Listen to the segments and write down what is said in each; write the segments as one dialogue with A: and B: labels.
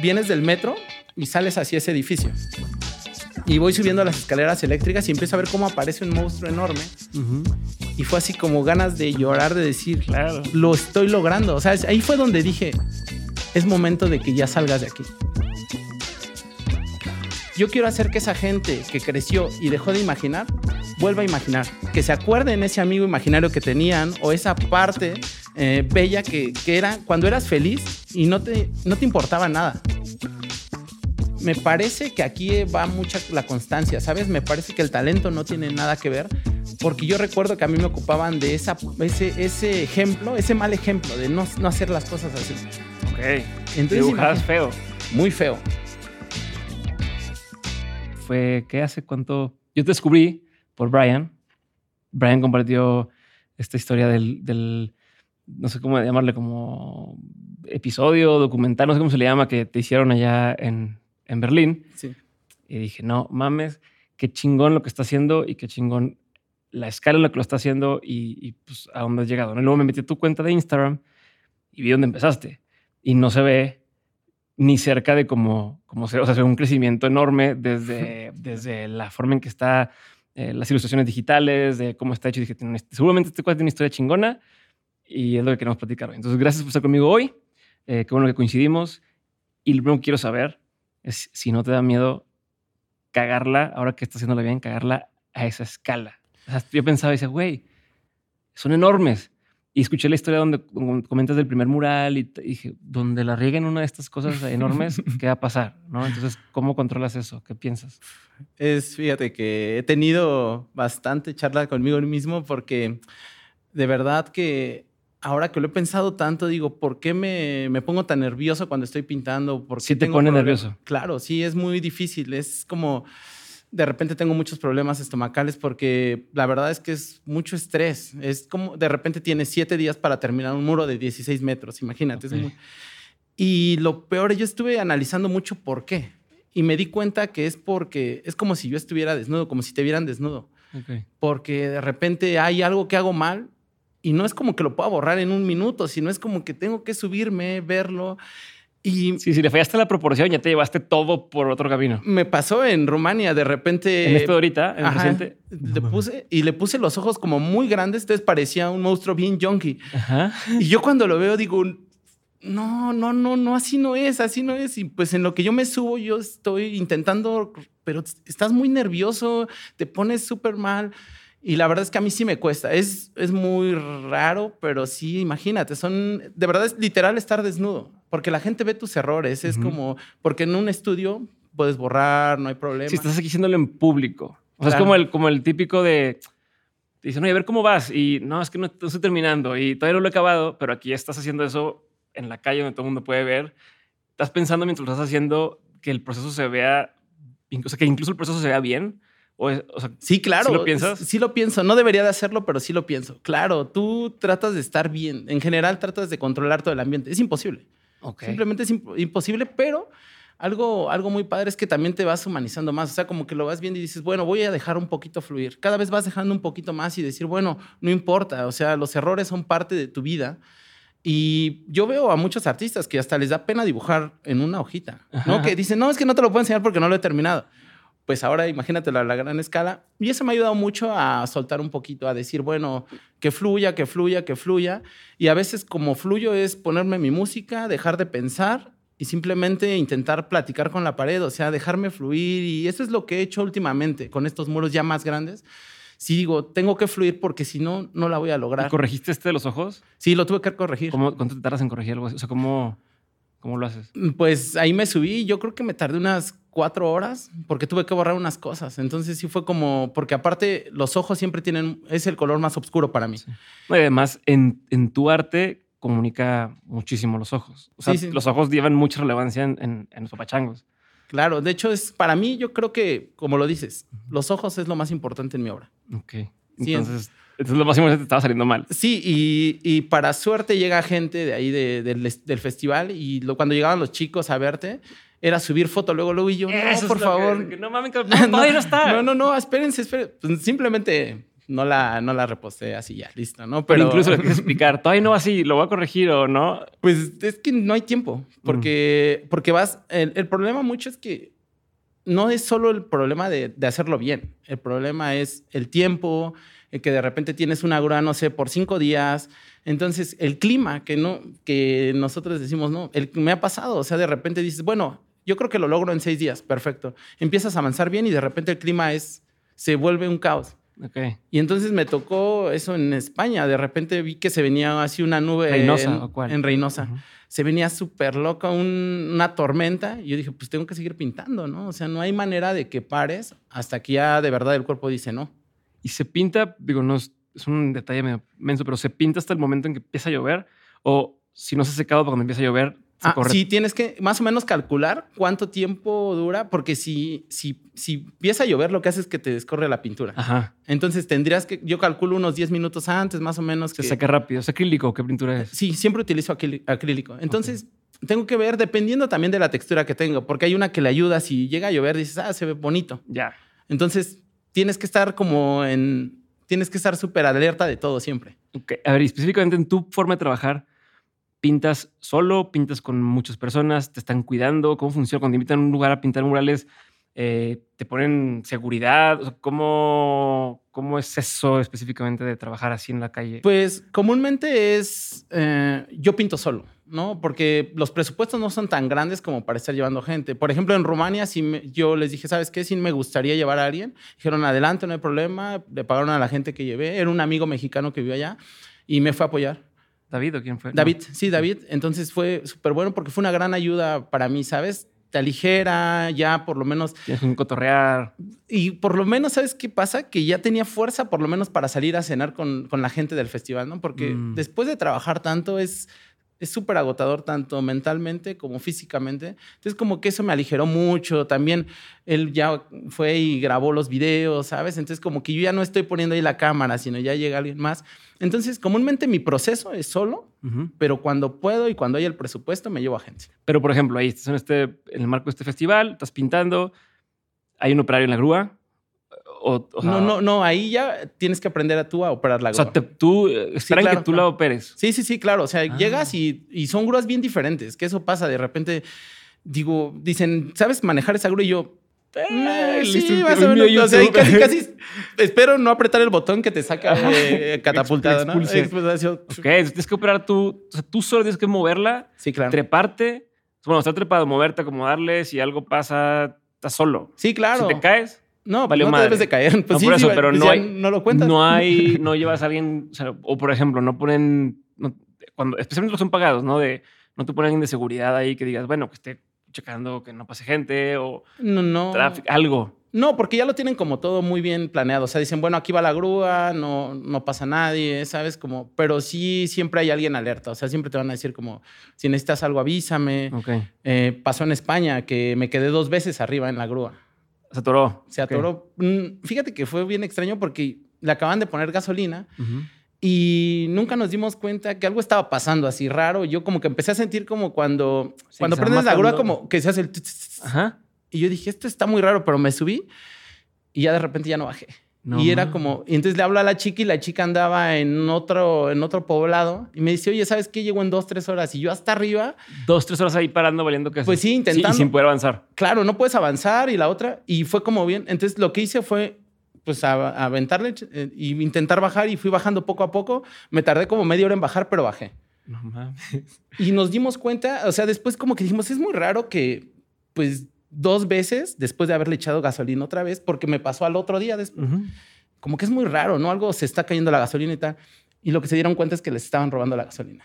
A: vienes del metro y sales hacia ese edificio. Y voy subiendo las escaleras eléctricas y empiezo a ver cómo aparece un monstruo enorme. Y fue así como ganas de llorar, de decir,
B: Claro.
A: lo estoy logrando. O sea, ahí fue donde dije, es momento de que ya salgas de aquí. Yo quiero hacer que esa gente que creció y dejó de imaginar, vuelva a imaginar. Que se acuerden ese amigo imaginario que tenían o esa parte eh, bella que, que era cuando eras feliz y no te, no te importaba nada. Me parece que aquí va mucha la constancia, ¿sabes? Me parece que el talento no tiene nada que ver, porque yo recuerdo que a mí me ocupaban de esa, ese, ese ejemplo, ese mal ejemplo de no, no hacer las cosas así.
B: Ok.
A: Entonces,
B: Dibujabas
A: imagina-
B: feo.
A: Muy feo.
B: Fue, ¿qué hace cuánto? Yo te descubrí por Brian. Brian compartió esta historia del, del- no sé cómo llamarle, como episodio, documental, no sé cómo se le llama, que te hicieron allá en, en Berlín.
A: Sí.
B: Y dije, no mames, qué chingón lo que está haciendo y qué chingón la escala en la que lo está haciendo y, y, pues a dónde has llegado. ¿no? Y luego me metí a tu cuenta de Instagram y vi dónde empezaste. Y no se ve ni cerca de como, como se, o sea, se ve un crecimiento enorme desde, desde la forma en que está eh, las ilustraciones digitales, de cómo está hecho. Y dije, "Tiene una- seguramente este cuate tiene una historia chingona y es lo que queremos platicar hoy. Entonces, gracias por estar conmigo hoy. Eh, qué bueno que coincidimos. Y lo primero que quiero saber es si no te da miedo cagarla, ahora que estás haciéndola bien, cagarla a esa escala. O sea, yo pensaba y decía, güey, son enormes. Y escuché la historia donde comentas del primer mural y, y dije, donde la rieguen una de estas cosas enormes, ¿qué va a pasar? ¿No? Entonces, ¿cómo controlas eso? ¿Qué piensas?
A: Es, fíjate que he tenido bastante charla conmigo mismo porque de verdad que ahora que lo he pensado tanto, digo, ¿por qué me, me pongo tan nervioso cuando estoy pintando? ¿Por qué
B: Sí te
A: tengo
B: pone
A: problemas?
B: nervioso.
A: Claro, sí, es muy difícil. Es como, de repente tengo muchos problemas estomacales porque la verdad es que es mucho estrés. Es como, de repente tienes siete días para terminar un muro de 16 metros, imagínate. es
B: Ok.
A: muy- y lo peor, yo estuve analizando mucho por qué. Y me di cuenta que es porque es como si yo estuviera desnudo, como si te vieran desnudo.
B: Ok.
A: Porque de repente hay algo que hago mal y no es como que lo pueda borrar en un minuto, sino es como que tengo que subirme, verlo. Y
B: Sí, si le fallaste la proporción, ya te llevaste todo por otro camino.
A: me pasó en Rumania, de repente...
B: en esto de ahorita, en el
A: ajá,
B: reciente.
A: le puse, y le puse los ojos como muy grandes, entonces parecía un monstruo bien junkie.
B: Ajá.
A: Y yo cuando lo veo digo, no, no, no, no, así no es, así no es. Y pues en lo que yo me subo, yo estoy intentando, pero estás muy nervioso, te pones súper mal. Y la verdad es que a mí sí me cuesta. Es, es muy raro, pero sí, imagínate, son, de verdad es literal estar desnudo, porque la gente ve tus errores. Es
B: Ujú.
A: como, porque en un estudio puedes borrar, no hay problema.
B: Si estás aquí haciéndolo en público. O sea, es como el, como el típico de. Dicen, oye, a ver cómo vas. Y no, es que no, no estoy terminando y todavía no lo he acabado, pero aquí estás haciendo eso en la calle donde todo el mundo puede ver. Estás pensando mientras lo estás haciendo que el proceso se vea, o sea, que incluso el proceso se vea bien. O, o sea,
A: Sí, claro.
B: ¿Sí lo piensas?
A: Sí lo pienso. No debería de hacerlo, pero sí lo pienso. Claro, tú tratas de estar bien. En general tratas de controlar todo el ambiente. Es imposible.
B: ok.
A: Simplemente es imp- imposible, pero algo, algo muy padre es que también te vas humanizando más. O sea, como que lo vas viendo y dices, bueno, voy a dejar un poquito fluir. Cada vez vas dejando un poquito más y decir, bueno, no importa. O sea, los errores son parte de tu vida. Y yo veo a muchos artistas que hasta les da pena dibujar en una hojita, ¿no?
B: Ajá.
A: Que dicen, no, es que no te lo puedo enseñar porque no lo he terminado. Pues ahora imagínatelo a la gran escala. Y eso me ha ayudado mucho a soltar un poquito, a decir, bueno, que fluya, que fluya, que fluya. Y a veces como fluyo es ponerme mi música, dejar de pensar y simplemente intentar platicar con la pared, o sea, dejarme fluir. Y eso es lo que he hecho últimamente con estos muros ya más grandes. Sí digo, tengo que fluir porque si no, no la voy a
B: ¿Y
A: lograr.
B: corregiste este de los ojos?
A: Sí, lo tuve que corregir.
B: ¿Cómo, ¿Cuánto te tardas en corregir algo así? O sea, ¿cómo, cómo lo haces?
A: Pues ahí me subí, yo creo que me tardé unas cuatro horas porque tuve que borrar unas cosas. Entonces sí fue como, porque aparte los ojos siempre tienen, es el color más oscuro para mí.
B: Y además, en, en tu arte comunica muchísimo los ojos. O sea,
A: Sí, sí.
B: los ojos llevan mucha relevancia en, en, en los papachangos.
A: Claro, de hecho es, para mí yo creo que, como lo dices, los ojos es lo más importante en mi obra.
B: Ok.
A: Sí,
B: Entonces, entonces lo más importante te estaba saliendo mal.
A: Sí, y, y para suerte llega gente de ahí de- del, del festival y lo- cuando llegaban los chicos a verte, era subir foto luego, luego y yo, no,
B: Eso es
A: por favor.
B: que no mames, no, todavía no está.
A: No, no, no, espérense, espérense. Pues simplemente no la, no la reposté así ya, listo, ¿no?
B: Pero, incluso le quieres explicar, todavía no así, lo voy a corregir o no.
A: Pues es que no hay tiempo, porque, porque vas, el, el, problema mucho es que no es solo el problema de, de hacerlo bien, el problema es el tiempo, que de repente tienes una grúa, no sé, por cinco días. Entonces, el clima, que, no, que nosotros decimos, no, el, me ha pasado, o sea, de repente dices, bueno, yo creo que lo logro en seis días, perfecto. Empiezas a avanzar bien y de repente el clima es, se vuelve un caos.
B: Okay.
A: Y entonces me tocó eso en España. De repente vi que se venía así una nube
B: Reynosa,
A: en,
B: ¿o cuál?
A: en Reynosa. Se venía súper loca un, una tormenta. Y yo dije, pues tengo que seguir pintando, ¿no? O sea, no hay manera de que pares hasta que ya de verdad el cuerpo dice no.
B: Y se pinta, digo, no es, es un detalle medio menso, pero se pinta hasta el momento en que empieza a llover. O si no se ha secado cuando empieza a llover,
A: Ah, sí, tienes que más o menos calcular cuánto tiempo dura, porque si, si, si empieza a llover, lo que hace es que te descorre la pintura.
B: Ajá.
A: Entonces tendrías que, yo calculo unos 10 minutos antes, más o menos.
B: Se
A: que,
B: saca rápido. ¿Es acrílico? ¿Qué pintura es?
A: Sí, siempre utilizo acrílico. Entonces, okay. tengo que ver, dependiendo también de la textura que tengo, porque hay una que le ayuda, si llega a llover, dices, ah, se ve bonito.
B: Ya.
A: Entonces, tienes que estar como en, tienes que estar súper alerta de todo siempre.
B: A ver, específicamente en tu forma de trabajar, ¿Pintas solo? ¿Pintas con muchas personas? ¿Te están cuidando? ¿Cómo funciona? Cuando te invitan a un lugar a pintar murales, eh, ¿te ponen seguridad? O sea, ¿cómo, ¿Cómo es eso específicamente de trabajar así en la calle?
A: Pues comúnmente es, eh, yo pinto solo, ¿no? Porque los presupuestos no son tan grandes como para estar llevando gente. Por ejemplo, en Rumania, si me, yo les dije, ¿sabes qué? Si me gustaría llevar a alguien, dijeron, adelante, no hay problema. Le pagaron a la gente que llevé. Era un amigo mexicano que vive allá y me fue a apoyar.
B: ¿David o quién fue?
A: David, no. sí, David. Entonces fue súper bueno porque fue una gran ayuda para mí, ¿sabes? Te aligera, ya por lo menos.
B: Tienes un cotorrear.
A: Y por lo menos, ¿sabes qué pasa? Que ya tenía fuerza, por lo menos, para salir a cenar con, con la gente del festival, ¿no? Porque mm. después de trabajar tanto es es súper agotador tanto mentalmente como físicamente. Entonces como que eso me aligeró mucho. También él ya fue y grabó los videos, ¿sabes? Entonces como que yo ya no estoy poniendo ahí la cámara, sino ya llega alguien más. Entonces comúnmente mi proceso es solo, uh -huh. pero cuando puedo y cuando hay el presupuesto me llevo a gente.
B: Pero por ejemplo, ahí estás en, este, en el marco de este festival, estás pintando, hay un operario en la grúa, o, o sea,
A: no, no, no, ahí ya tienes que aprender a tú a operar la grúa.
B: O sea, te, tú esperan sí, claro, que tú
A: claro.
B: la operes.
A: Sí, sí, sí, claro. O sea, ah. llegas y, y, son grúas bien diferentes. Que eso pasa de repente. Digo, dicen, ¿sabes manejar esa grúa? Y yo, eh, sí, más o menos. O sea, casi, casi espero no apretar el botón que te saca eh, catapultado, ¿no?
B: Ok, tienes que operar tú. O sea, tú solo tienes que moverla,
A: sí, claro.
B: treparte. Bueno, está trepado, moverte, acomodarle. Si algo pasa, estás solo.
A: Sí, claro.
B: Si te caes,
A: no, vale no te debes de caer. Pues
B: no,
A: sí,
B: por eso,
A: sí,
B: pero
A: pues
B: no hay,
A: no lo cuentas.
B: No hay, no llevas a alguien, o, sea, o por ejemplo, no ponen, no, cuando, especialmente los son pagados, ¿no? De, no te ponen alguien de seguridad ahí que digas, bueno, que esté checando que no pase gente o
A: no, no.
B: Tráfico, algo.
A: No, porque ya lo tienen como todo muy bien planeado. O sea, dicen, bueno, aquí va la grúa, no, no pasa nadie, ¿sabes? Como, pero sí siempre hay alguien alerta. O sea, siempre te van a decir como, si necesitas algo, avísame.
B: Okay.
A: Eh, pasó en España que me quedé dos veces arriba en la grúa.
B: Se atoró.
A: Se atoró. Okay. Fíjate que fue bien extraño porque le acaban de poner gasolina uh -huh. y nunca nos dimos cuenta que algo estaba pasando así raro. Yo como que empecé a sentir como cuando, sí, cuando prendes la grúa como que se hace el...
B: Ajá.
A: Y yo dije, esto está muy raro, pero me subí y ya de repente ya no bajé. No, y era man. como, y entonces le hablo a la chica y la chica andaba en otro, en otro poblado y me dice, oye, ¿sabes qué? Llego en dos, tres horas y yo hasta arriba.
B: Dos, tres horas ahí parando, valiendo que
A: Pues sí, intentando.
B: Sí, sin poder avanzar.
A: Claro, no puedes avanzar y la otra. Y fue como bien. Entonces lo que hice fue, pues, a, a aventarle eh, y intentar bajar y fui bajando poco a poco. Me tardé como media hora en bajar, pero bajé.
B: No mames.
A: Y nos dimos cuenta, o sea, después como que dijimos, es muy raro que, pues, dos veces después de haberle echado gasolina otra vez, porque me pasó al otro día después. Uh -huh. Como que es muy raro, ¿no? Algo se está cayendo la gasolina y tal. Y lo que se dieron cuenta es que les estaban robando la gasolina.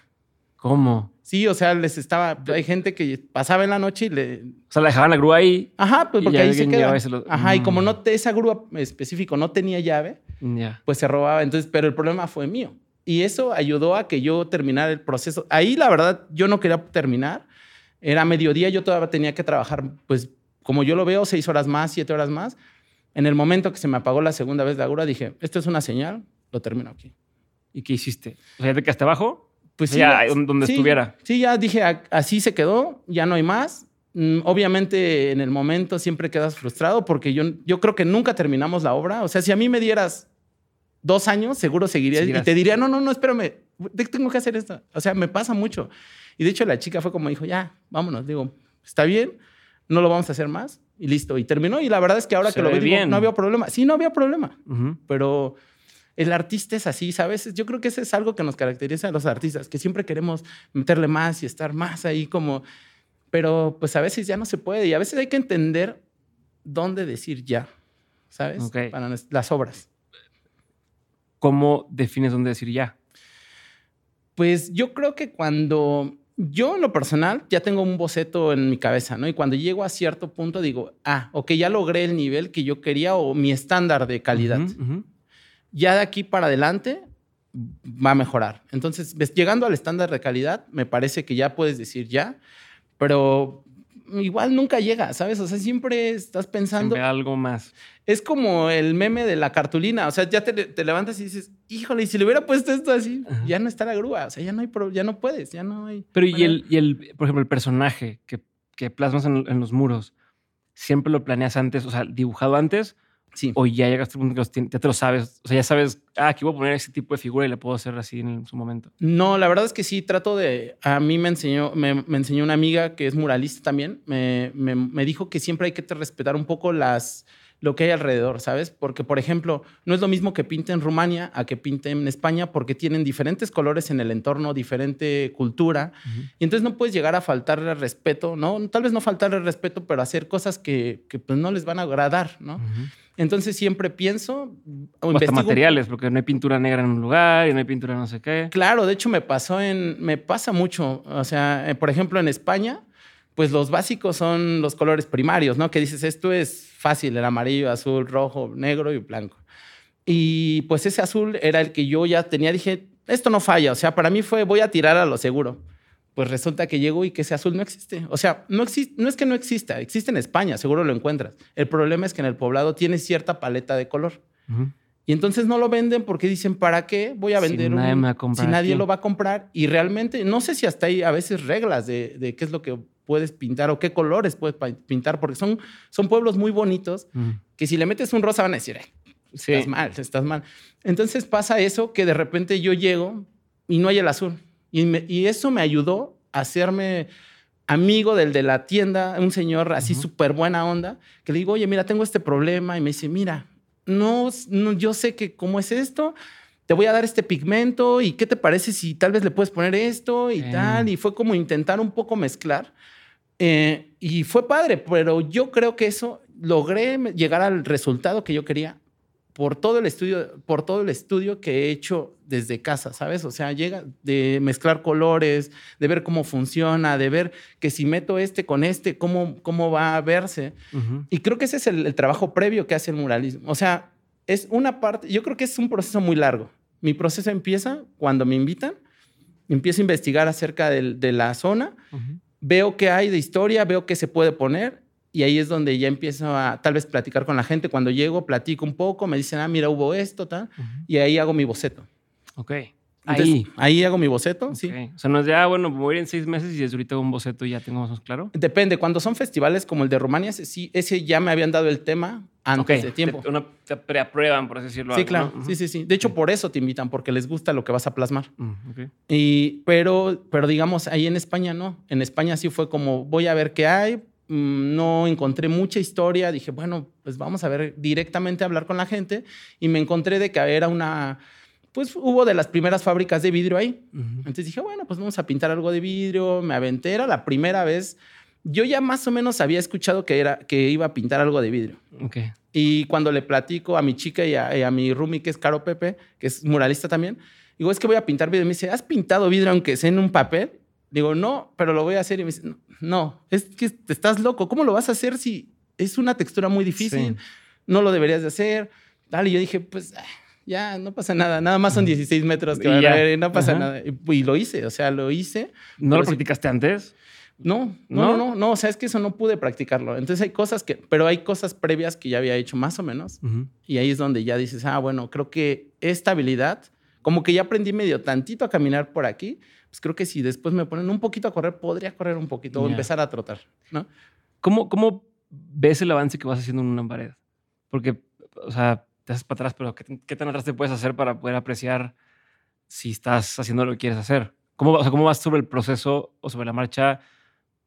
B: ¿Cómo?
A: Sí, o sea, les estaba. Hay gente que pasaba en la noche y le.
B: O sea, la dejaban la grúa ahí.
A: Ajá, pues porque ahí se queda. Lo... Ajá, mm. y como no esa grúa específico no tenía llave,
B: yeah.
A: pues se robaba. Entonces, pero el problema fue mío. Y eso ayudó a que yo terminara el proceso. Ahí, la verdad, yo no quería terminar. Era mediodía, yo todavía tenía que trabajar, pues, como yo lo veo, seis horas más, siete horas más. En el momento que se me apagó la segunda vez la grúa, dije, esto es una señal, lo termino aquí.
B: ¿Y qué hiciste? O sea, ¿ya te quedaste abajo?
A: Pues sí,
B: ya, donde
A: sí,
B: estuviera.
A: Sí, ya dije, así se quedó, ya no hay más. Mm, obviamente, en el momento siempre quedas frustrado porque yo, yo creo que nunca terminamos la obra. O sea, si a mí me dieras dos años seguro seguiría y te diría, no, no, no, espérame, te- tengo que hacer esto. O sea, me pasa mucho. Y de hecho la chica fue como dijo, ya, vámonos. Digo, está bien, no lo vamos a hacer más y listo. Y terminó. Y la verdad es que ahora
B: Se
A: que lo
B: ve
A: veo, digo,
B: bien.
A: no había problema. Sí, no había problema, pero el artista es así, ¿sabes? Yo creo que eso es algo que nos caracteriza a los artistas, que siempre queremos meterle más y estar más ahí como... Pero pues a veces ya no se puede y a veces hay que entender dónde decir ya, ¿sabes?
B: Ok.
A: Para las obras.
B: ¿Cómo defines dónde decir ya?
A: Pues yo creo que cuando yo en lo personal ya tengo un boceto en mi cabeza, ¿no? Y cuando llego a cierto punto digo, ah, ok, ya logré el nivel que yo quería o mi estándar de calidad. Ya de aquí para adelante va a mejorar. Entonces, llegando al estándar de calidad, me parece que ya puedes decir ya, pero igual nunca llega, ¿sabes? O sea, siempre estás pensando...
B: Siempre algo más.
A: Es como el meme de la cartulina. O sea, ya te, te levantas y dices, híjole, y si le hubiera puesto esto así,
B: Ajá.
A: ya no está la grúa. O sea, ya no hay pro- ya no puedes, ya no hay.
B: Pero y el, y el, por ejemplo, el personaje que, que plasmas en, en los muros, ¿siempre lo planeas antes, o sea, dibujado antes?
A: Sí.
B: ¿O ya llegaste a un punto que los ya te lo sabes? O sea, ya sabes, ah, aquí voy a poner ese tipo de figura y le puedo hacer así en su momento.
A: No, la verdad es que sí, trato de. A mí me enseñó, me, me enseñó una amiga que es muralista también. Me, me- me dijo que siempre hay que te- respetar un poco las lo que hay alrededor, ¿sabes? Porque, por ejemplo, no es lo mismo que pinte en Rumania a que pinte en España porque tienen diferentes colores en el entorno, diferente cultura. Y entonces no puedes llegar a faltarle al respeto, ¿no? Tal vez no faltarle al respeto, pero hacer cosas que, que, pues, no les van a agradar, ¿no? Entonces siempre pienso... o
B: O hasta materiales, porque no hay pintura negra en un lugar y no hay pintura no sé qué.
A: Claro, de hecho me pasó en... Me pasa mucho. O sea, eh, por ejemplo, en España, pues los básicos son los colores primarios, ¿no? Que dices, esto es fácil, el amarillo, azul, rojo, negro y blanco. Y pues ese azul era el que yo ya tenía, dije, esto no falla. O sea, para mí fue, voy a tirar a lo seguro. Pues resulta que llego y que ese azul no existe. O sea, no, existe, no es que no exista, existe en España, seguro lo encuentras. El problema es que en el poblado tiene cierta paleta de color. Y entonces no lo venden porque dicen, ¿para qué voy a
B: Si
A: vender
B: nadie
A: un-
B: me va a comprar
A: si nadie
B: aquí?
A: lo va a comprar? Y realmente, no sé si hasta hay a veces reglas de, de qué es lo que puedes pintar o qué colores puedes pintar, porque son, son pueblos muy bonitos que si le metes un rosa van a decir, "Ay,
B: Sí.
A: estás mal, estás mal. Entonces pasa eso que de repente yo llego y no hay el azul. Y, me- y eso me ayudó a hacerme amigo del de la tienda, un señor así
B: Ujú.
A: súper buena onda, que le digo, oye, mira, tengo este problema. Y me dice, mira, no, no, yo sé que cómo es esto, te voy a dar este pigmento y qué te parece si tal vez le puedes poner esto y tal. Y fue como intentar un poco mezclar. Eh, y fue padre, pero yo creo que eso logré llegar al resultado que yo quería por todo el estudio, por todo el estudio que he hecho desde casa, ¿sabes? O sea, llega de mezclar colores, de ver cómo funciona, de ver que si meto este con este, cómo, cómo va a verse. Y creo que ese es el, el trabajo previo que hace el muralismo. O sea, es una parte, yo creo que es un proceso muy largo. Mi proceso empieza cuando me invitan, empiezo a investigar acerca de la zona, veo qué hay de historia, veo qué se puede poner y ahí es donde ya empiezo a tal vez platicar con la gente. Cuando llego, platico un poco, me dicen, ah, mira, hubo esto, tal,
B: Ujú.
A: y ahí hago mi boceto.
B: Ok.
A: Entonces,
B: Ahí.
A: Ahí hago mi boceto, sí.
B: Ok. O sea, no es de, ah, bueno, voy a ir en seis meses y desde ahorita hago un boceto y ya tengo más claro.
A: Depende, cuando son festivales como el de Rumania, sí, ese ya me habían dado el tema antes
B: Ok.
A: de tiempo.
B: Te, una, te preaprueban, por así decirlo.
A: Sí,
B: algo,
A: claro.
B: ¿no?
A: Sí, sí, sí. De hecho, por eso te invitan, porque les gusta lo que vas a plasmar.
B: Mm, ok.
A: Y, pero, pero digamos, ahí en España no. En España sí fue como, voy a ver qué hay. Mm, No encontré mucha historia. Dije, bueno, pues vamos a ver directamente a hablar con la gente. Y me encontré de que era una, pues hubo de las primeras fábricas de vidrio ahí.
B: Ujú.
A: Entonces dije, bueno, pues vamos a pintar algo de vidrio. Me aventé, era la primera vez. Yo ya más o menos había escuchado que, era, que iba a pintar algo de vidrio. Y cuando le platico a mi chica y a, y a mi roomie, que es Caro Pepe, que es muralista también, digo, es que voy a pintar vidrio. Y me dice, ¿has pintado vidrio aunque sea en un papel? Digo, no, pero lo voy a hacer. Y me dice, no, es que te estás loco. ¿Cómo lo vas a hacer si es una textura muy difícil?
B: Sí.
A: No lo deberías de hacer. Tal, y yo dije, pues ah, ya, no pasa nada. Nada más son 16 metros que
B: Y
A: van a ver no pasa
B: Ajá.
A: nada. Y, y lo hice, o sea, lo hice.
B: ¿No lo
A: sí-
B: practicaste antes?
A: No,
B: ¿No?
A: no, no, no, o sea, es que eso no pude practicarlo. Entonces hay cosas que, pero hay cosas previas que ya había hecho más o menos. Y ahí es donde ya dices, ah, bueno, creo que esta habilidad, como que ya aprendí medio tantito a caminar por aquí, pues creo que si después me ponen un poquito a correr, podría correr un poquito o
B: Ya.
A: empezar a trotar, ¿no?
B: ¿Cómo, ¿Cómo ves el avance que vas haciendo en una pared? Porque, o sea, te haces para atrás, pero ¿qué, qué tan atrás te puedes hacer para poder apreciar si estás haciendo lo que quieres hacer? ¿Cómo, o sea, ¿Cómo vas sobre el proceso o sobre la marcha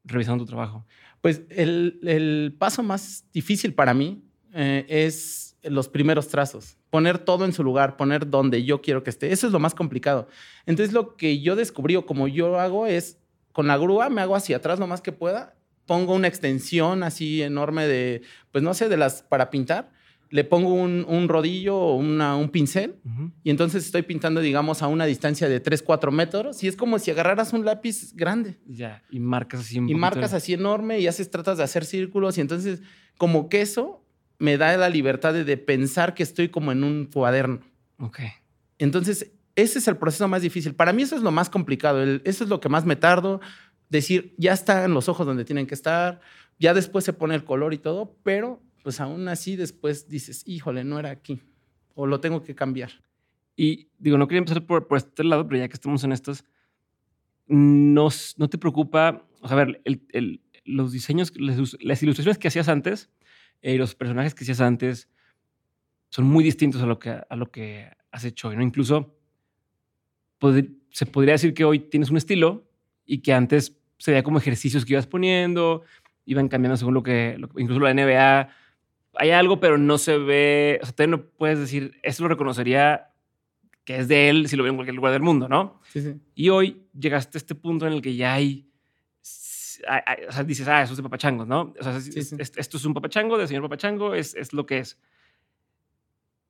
B: revisando tu trabajo?
A: Pues el, el paso más difícil para mí eh, es los primeros trazos, poner todo en su lugar, poner donde yo quiero que esté. Eso es lo más complicado. Entonces lo que yo descubrí o como yo hago es, con la grúa me hago hacia atrás lo más que pueda, pongo una extensión así enorme de, pues no sé, de las para pintar le pongo un, un rodillo o un pincel y entonces estoy pintando, digamos, a una distancia de 3, 4 metros y es como si agarraras un lápiz grande
B: Ya, y marcas así un
A: y marcas
B: de-
A: así enorme y haces, tratas de hacer círculos y entonces como que eso me da la libertad de, de pensar que estoy como en un cuaderno.
B: Ok.
A: Entonces, ese es el proceso más difícil. Para mí eso es lo más complicado, el- eso es lo que más me tardo, decir, ya están los ojos donde tienen que estar, ya después se pone el color y todo, pero pues aún así después dices, híjole, no era aquí, o lo tengo que cambiar.
B: Y digo, no quería empezar por, por este lado, pero ya que estamos en estos, no, te preocupa, o sea, a ver, el- el- los diseños, las ilustraciones que hacías antes eh, y los personajes que hacías antes son muy distintos a lo que, a lo que has hecho hoy, ¿no? Incluso pod- se podría decir que hoy tienes un estilo y que antes se veía como ejercicios que ibas poniendo, iban cambiando según lo que, lo- incluso la NBA, hay algo, pero no se ve, o sea, todavía no puedes decir, esto lo reconocería que es de él si lo veo en cualquier lugar del mundo, ¿no?
A: Sí, sí.
B: Y hoy llegaste a este punto en el que ya hay, hay- hay- o sea, dices, ah, eso es de papachangos, ¿no? O sea, es-
A: Sí, sí.
B: es- esto es un papachango, del señor papachango, es, es lo que es.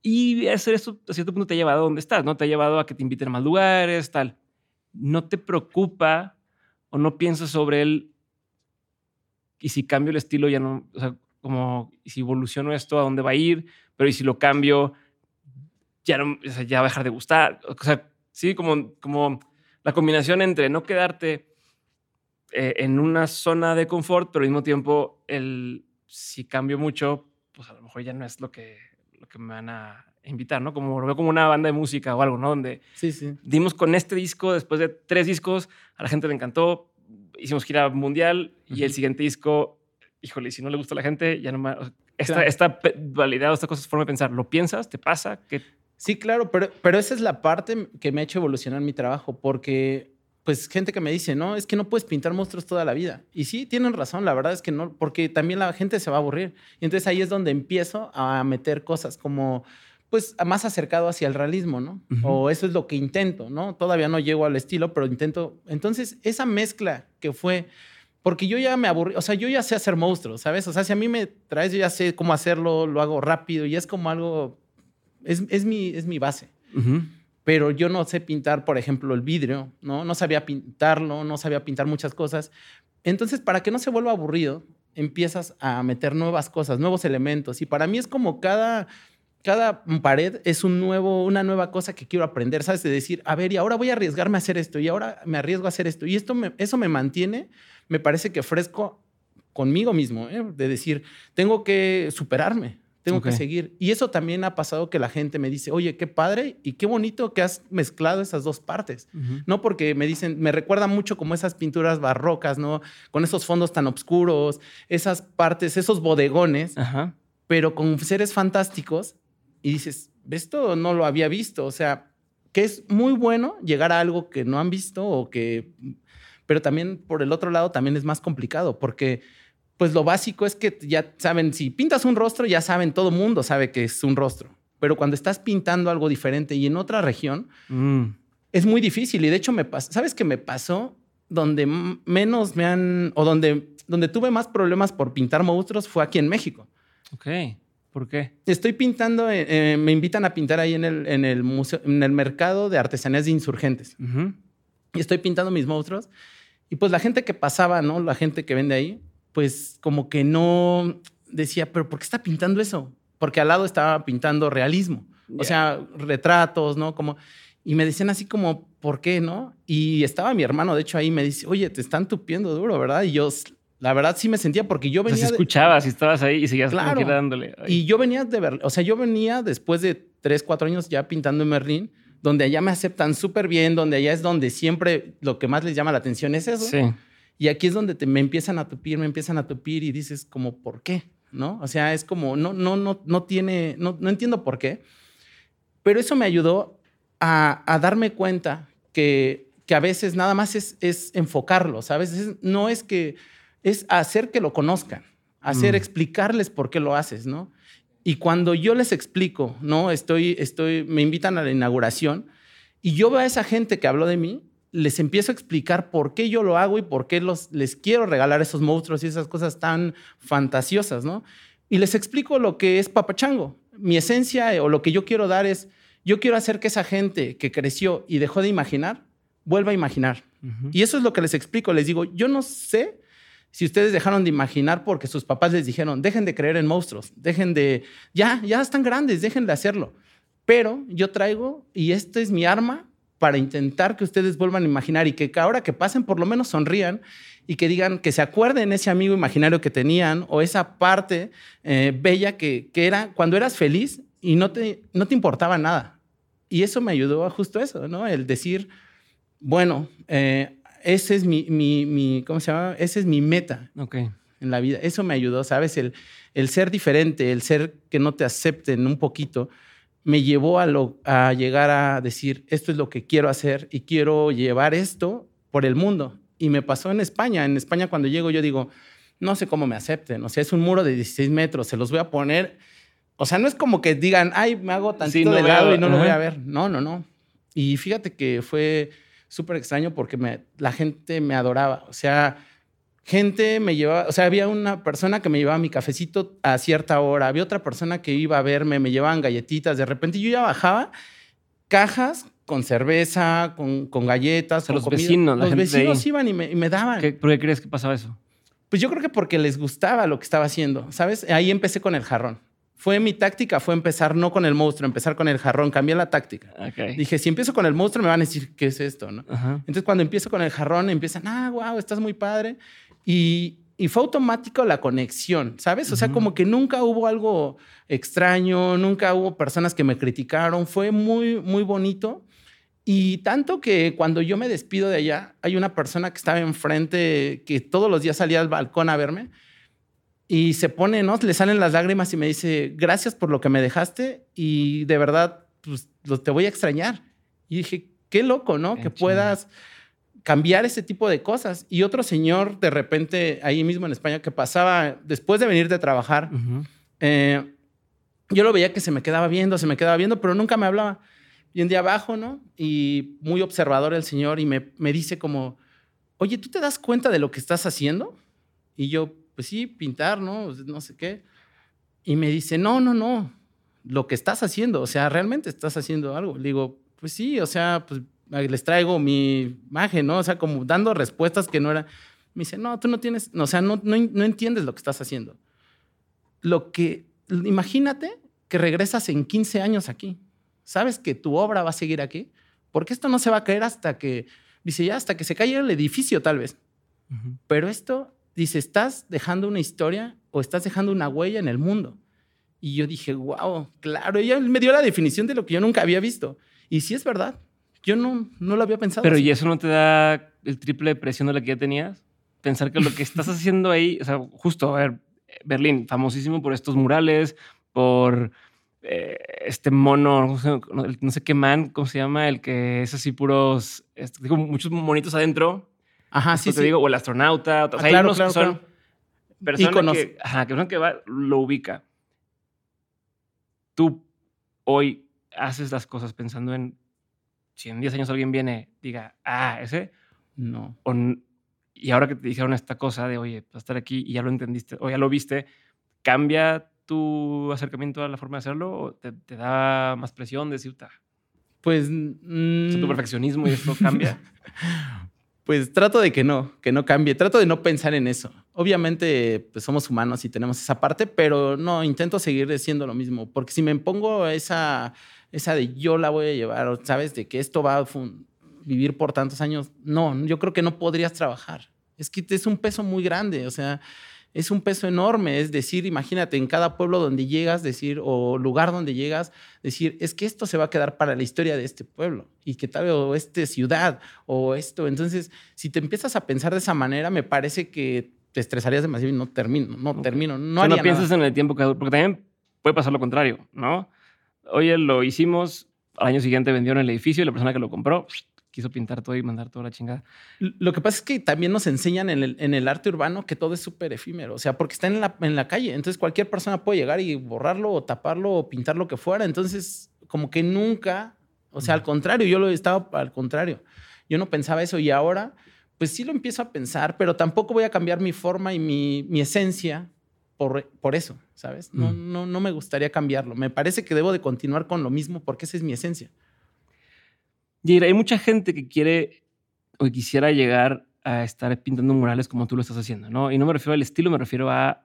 B: Y hacer esto a cierto punto te ha llevado a donde estás, ¿no? Te ha llevado a que te inviten a más lugares, tal. ¿No te preocupa o no piensas sobre él y si cambio el estilo ya no, o sea, como y si evoluciono esto, a dónde va a ir, pero y si lo cambio, ya no, o sea, ya va a dejar de gustar. O sea, sí, como, como la combinación entre no quedarte eh, en una zona de confort, pero al mismo tiempo, el, si cambio mucho, pues a lo mejor ya no es lo que, lo que me van a invitar, ¿no? Como lo veo como una banda de música o algo, ¿no? Donde
A: Sí, sí.
B: dimos con este disco, después de tres discos, a la gente le encantó, hicimos gira mundial y el siguiente disco, híjole, si no le gusta a la gente, ya no más. Esta,
A: Claro.
B: esta pe- dualidad, esta cosa, forma de pensar, ¿lo piensas? ¿Te pasa? que
A: Sí, claro, pero, pero esa es la parte que me ha hecho evolucionar mi trabajo, porque pues gente que me dice, no, es que no puedes pintar monstruos toda la vida. Y sí, tienen razón, la verdad es que no, porque también la gente se va a aburrir. Y entonces ahí es donde empiezo a meter cosas como, pues, más acercado hacia el realismo, ¿no? O eso es lo que intento, ¿no? Todavía no llego al estilo, pero intento. Entonces, esa mezcla que fue... Porque yo ya me aburrí, o sea, yo ya sé hacer monstruos, ¿sabes? O sea, si a mí me traes, yo ya sé cómo hacerlo, lo hago rápido y es como algo, es, es, mi, es mi base. Pero yo no sé pintar, por ejemplo, el vidrio, ¿no? Sabía pintarlo, no sabía pintar muchas cosas. Entonces, para que no se vuelva aburrido, empiezas a meter nuevas cosas, nuevos elementos. Y para mí es como cada, cada pared es un nuevo, una nueva cosa que quiero aprender, ¿sabes? De decir, a ver, y ahora voy a arriesgarme a hacer esto, y ahora me arriesgo a hacer esto. Y esto me, eso me mantiene, me parece que fresco conmigo mismo, ¿eh? de decir, tengo que superarme, tengo
B: Ok.
A: que seguir. Y eso también ha pasado que la gente me dice, oye, qué padre y qué bonito que has mezclado esas dos partes. No porque me dicen, me recuerda mucho como esas pinturas barrocas, ¿no? Con esos fondos tan oscuros, esas partes, esos bodegones,
B: Ajá.
A: pero con seres fantásticos. Y dices, esto no lo había visto. O sea, que es muy bueno llegar a algo que no han visto o que... Pero también por el otro lado también es más complicado porque pues lo básico es que ya saben, si pintas un rostro, ya saben, todo mundo sabe que es un rostro. Pero cuando estás pintando algo diferente y en otra región,
B: Mm.
A: es muy difícil. Y de hecho me pasó, ¿sabes qué me pasó? Donde menos me han, o donde, donde tuve más problemas por pintar monstruos fue aquí en México.
B: Ok. ¿Por qué?
A: Estoy pintando, eh, eh, me invitan a pintar ahí en el, en el museo, en el mercado de artesanías de insurgentes. Y estoy pintando mis monstruos. Y pues la gente que pasaba, ¿no? La gente que vende ahí, pues como que no decía, pero ¿por qué está pintando eso? Porque al lado estaba pintando realismo. O
B: Ya.
A: sea, retratos, ¿no? Como... Y me decían así como, ¿por qué, no? Y estaba mi hermano, de hecho, ahí me dice, oye, te están tupiendo duro, ¿verdad? Y yo, la verdad, sí me sentía porque yo
B: O
A: venía...
B: si
A: de-
B: escuchabas y estabas ahí y seguías
A: Claro.
B: dándole. Ay.
A: y yo venía de ver, o sea, yo venía después de tres, cuatro años ya pintando en Berlín, donde allá me aceptan súper bien, donde allá es donde siempre lo que más les llama la atención es eso.
B: Sí.
A: Y aquí es donde te- me empiezan a tupir, me empiezan a tupir y dices como, ¿por qué? ¿no? O sea, es como, no, no, no, no tiene, no, no entiendo por qué, pero eso me ayudó a, a darme cuenta que, que, a veces nada más es, es enfocarlo, ¿sabes? no es que, es hacer que lo conozcan, hacer, mm. explicarles por qué lo haces, ¿no? Y cuando yo les explico, ¿no? Estoy, estoy, me invitan a la inauguración y yo veo a esa gente que habló de mí, les empiezo a explicar por qué yo lo hago y por qué los, les quiero regalar esos monstruos y esas cosas tan fantasiosas, ¿no? Y les explico lo que es papachango. Mi esencia eh, o lo que yo quiero dar es, yo quiero hacer que esa gente que creció y dejó de imaginar, vuelva a imaginar. Y eso es lo que les explico. Les digo, yo no sé si ustedes dejaron de imaginar porque sus papás les dijeron, dejen de creer en monstruos, dejen de, ya, ya están grandes, dejen de hacerlo. Pero yo traigo, y esta es mi arma para intentar que ustedes vuelvan a imaginar y que ahora que pasen por lo menos sonrían y que digan que se acuerden ese amigo imaginario que tenían o esa parte eh, bella que, que, era cuando eras feliz y no te, no te importaba nada. Y eso me ayudó a justo eso, ¿no? El decir, bueno, eh, ese es mi, mi, mi, ¿cómo se llama? Ese es mi meta
B: okay.
A: en la vida. Eso me ayudó, ¿sabes? El, el ser diferente, el ser que no te acepten un poquito me llevó a, lo, a llegar a decir, esto es lo que quiero hacer y quiero llevar esto por el mundo. Y me pasó en España. En España cuando llego yo digo, no sé cómo me acepten. O sea, es un muro de 16 metros, se los voy a poner. O sea, no es como que digan, ay, me hago tantito de lado y no lo voy a ver. No, no, no. Y fíjate que fue súper extraño porque me, la gente me adoraba. O sea, gente me llevaba, o sea, había una persona que me llevaba mi cafecito a cierta hora, había otra persona que iba a verme, me llevaban galletitas, de repente yo ya bajaba cajas con cerveza, con, con galletas,
B: los vecinos,
A: los vecinos iban y me, y me daban.
B: ¿Por qué crees que pasaba eso?
A: Pues yo creo que porque les gustaba lo que estaba haciendo, ¿sabes? Ahí empecé con el jarrón. Fue mi táctica, fue empezar no con el monstruo, empezar con el jarrón, cambié la táctica. Dije, si empiezo con el monstruo me van a decir, ¿qué es esto? ¿no? Entonces cuando empiezo con el jarrón empiezan, ah, wow, estás muy padre. Y, fue automático la conexión, ¿sabes? O sea, como que nunca hubo algo extraño, nunca hubo personas que me criticaron, fue muy, muy bonito. Y tanto que cuando yo me despido de allá, hay una persona que estaba enfrente, que todos los días salía al balcón a verme, y se pone, ¿no? Le salen las lágrimas y me dice, gracias por lo que me dejaste y de verdad, pues te voy a extrañar. Y dije, qué loco, ¿no? que puedas cambiar ese tipo de cosas. Y otro señor, de repente, ahí mismo en España, que pasaba después de venir de trabajar, eh, yo lo veía que se me quedaba viendo, se me quedaba viendo, pero nunca me hablaba. Y un día abajo, ¿no? Y muy observador el señor y me, me dice como, oye, ¿tú te das cuenta de lo que estás haciendo? Y yo, pues sí, pintar, ¿no? No sé qué. Y me dice, no, no, no, lo que estás haciendo, o sea, realmente estás haciendo algo. Le digo, pues sí, o sea, pues les traigo mi imagen, ¿no? O sea, como dando respuestas que no eran. Me dice, no, tú no tienes, o sea, no, no, no entiendes lo que estás haciendo. Lo que, imagínate que regresas en 15 años aquí. ¿Sabes que tu obra va a seguir aquí? Porque esto no se va a caer hasta que, dice, ya, hasta que se caiga el edificio, tal vez. Pero esto, dice, estás dejando una historia o estás dejando una huella en el mundo. Y yo dije, wow, claro, ella me dio la definición de lo que yo nunca había visto. Y sí es verdad. Yo no, no lo había pensado.
B: Pero ¿y eso no te da el triple de presión de la que ya tenías? Pensar que lo que estás haciendo ahí, o sea, justo, a ver, Berlín, famosísimo por estos murales, por eh, este mono, no sé, qué man, ¿cómo se llama? El que es así puros, este, digo, muchos monitos adentro.
A: Ajá, sí,
B: te digo, o el astronauta. O sea, ah, claro, claro, son personas que, ajá, que, que va, lo ubica. Tú hoy haces las cosas pensando en si en 10 años alguien viene, diga, ah, ese,
A: no.
B: y ahora que te dijeron esta cosa de, oye, vas a estar aquí y ya lo entendiste o ya lo viste, ¿cambia tu acercamiento a la forma de hacerlo o te, da más presión de decir,
A: pues...
B: tu mm, perfeccionismo y esto cambia.
A: pues trato de que no, que no cambie. Trato de no pensar en eso. Obviamente, pues somos humanos y tenemos esa parte, pero no, intento seguir siendo lo mismo. Porque si me pongo esa esa de yo la voy a llevar, ¿sabes? De que esto va a vivir por tantos años. No, yo creo que no podrías trabajar. Es que es un peso muy grande, o sea, es un peso enorme. Es decir, imagínate, en cada pueblo donde llegas, decir, o lugar donde llegas, decir, es que esto se va a quedar para la historia de este pueblo y que tal, o esta ciudad, o esto. Entonces, si te empiezas a pensar de esa manera, me parece que te estresarías demasiado y no termino, no termino, no
B: No,
A: haría
B: no piensas
A: nada.
B: en el tiempo que porque también puede pasar lo contrario, ¿no? Oye, lo hicimos, al año siguiente vendieron el edificio y la persona que lo compró quiso pintar todo y mandar toda la chingada.
A: Lo que pasa es que también nos enseñan en el, en el arte urbano que todo es súper efímero, o sea, porque está en la, en la calle, entonces cualquier persona puede llegar y borrarlo o taparlo o pintar lo que fuera, entonces como que nunca, o sea, al contrario, yo lo estaba al contrario, yo no pensaba eso y ahora pues sí lo empiezo a pensar, pero tampoco voy a cambiar mi forma y mi, mi esencia por, por eso, ¿sabes? No,
B: Mm.
A: no, no me gustaría cambiarlo, me parece que debo de continuar con lo mismo porque esa es mi esencia.
B: Y hay mucha gente que quiere o que quisiera llegar a estar pintando murales como tú lo estás haciendo, ¿no? Y no me refiero al estilo, me refiero a,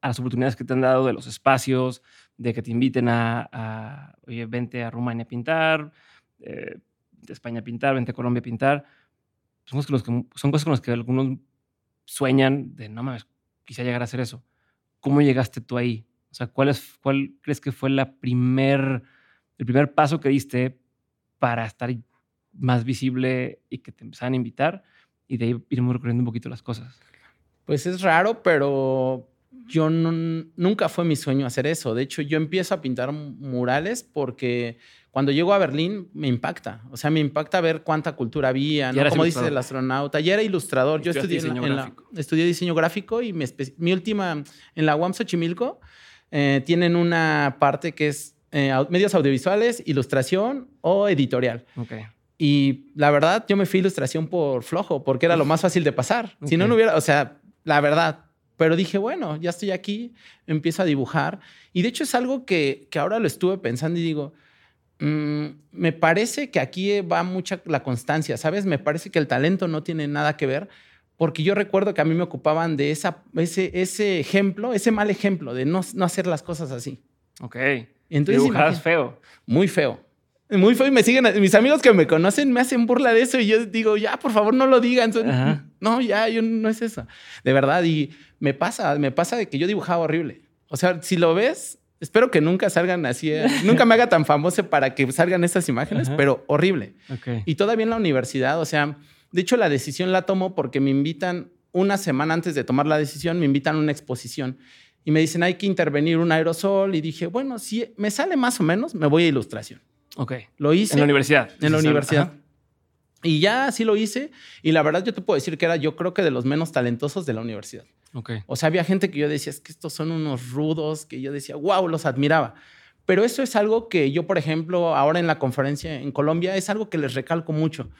B: a las oportunidades que te han dado de los espacios, de que te inviten a, a, oye, vente a Rumania a pintar, eh, de España a pintar, vente a Colombia a pintar. Son cosas, con las que, son cosas con las que algunos sueñan de, no mames, quisiera llegar a hacer eso. ¿Cómo llegaste tú ahí? O sea, ¿cuál, es, cuál crees que fue la primer, el primer paso que diste para estar más visible y que te empezaran a invitar y de ahí iremos recorriendo un poquito las cosas.
A: Pues es raro, pero yo no- nunca fue mi sueño hacer eso. De hecho, yo empiezo a pintar murales porque cuando llego a Berlín me impacta. O sea, me impacta ver cuánta cultura había, ¿no? Como dice el astronauta. Ya era ilustrador. Yo estudié,
B: diseño
A: en la-
B: gráfico.
A: estudié diseño gráfico y mi, última, en la UAM Xochimilco, eh, tienen una parte que es eh, medios audiovisuales, ilustración o editorial. Y la verdad, yo me fui a ilustración por flojo, porque era lo más fácil de pasar. Si no, no hubiera, o sea, la verdad. Pero dije, bueno, ya estoy aquí, empiezo a dibujar. Y de hecho es algo que, que ahora lo estuve pensando y digo, mm, me parece que aquí va mucha la constancia, ¿sabes? Me parece que el talento no tiene nada que ver, porque yo recuerdo que a mí me ocupaban de esa, ese, ese ejemplo, ese mal ejemplo de no, no hacer las cosas así.
B: Ok.
A: Entonces,
B: feo.
A: muy feo. Muy feo y me siguen, mis amigos que me conocen me hacen burla de eso y yo digo, ya, por favor, no lo digan. Son-. No, ya, yo no es eso. De verdad, y me pasa, me pasa de que yo dibujaba horrible. O sea, si lo ves, espero que nunca salgan así, eh, nunca me haga tan famoso para que salgan estas imágenes,
B: Ajá.
A: pero horrible.
B: Ok.
A: Y todavía en la universidad, o sea, de hecho la decisión la tomo porque me invitan una semana antes de tomar la decisión, me invitan a una exposición y me dicen hay que intervenir un aerosol y dije, bueno, si me sale más o menos, me voy a ilustración.
B: Ok.
A: Lo hice
B: En la universidad.
A: en la universidad.
B: ajá.
A: Y ya así lo hice. Y la verdad yo te puedo decir que era yo creo que de los menos talentosos de la universidad. O sea, había gente que yo decía, es que estos son unos rudos, que yo decía, wow, los admiraba. Pero eso es algo que yo, por ejemplo, ahora en la conferencia en Colombia, es algo que les recalco mucho,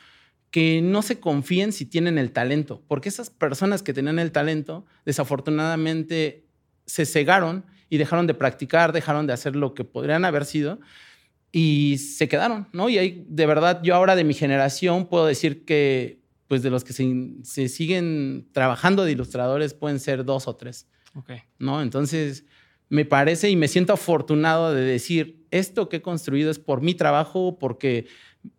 A: que no se confíen si tienen el talento, porque esas personas que tenían el talento, desafortunadamente, se cegaron y dejaron de practicar, dejaron de hacer lo que podrían haber sido y se quedaron, ¿no? Y ahí, de verdad, yo ahora de mi generación puedo decir que, pues de los que se, se siguen trabajando de ilustradores pueden ser dos o tres,
B: Ok.
A: ¿no? Entonces, me parece y me siento afortunado de decir, esto que he construido es por mi trabajo, porque,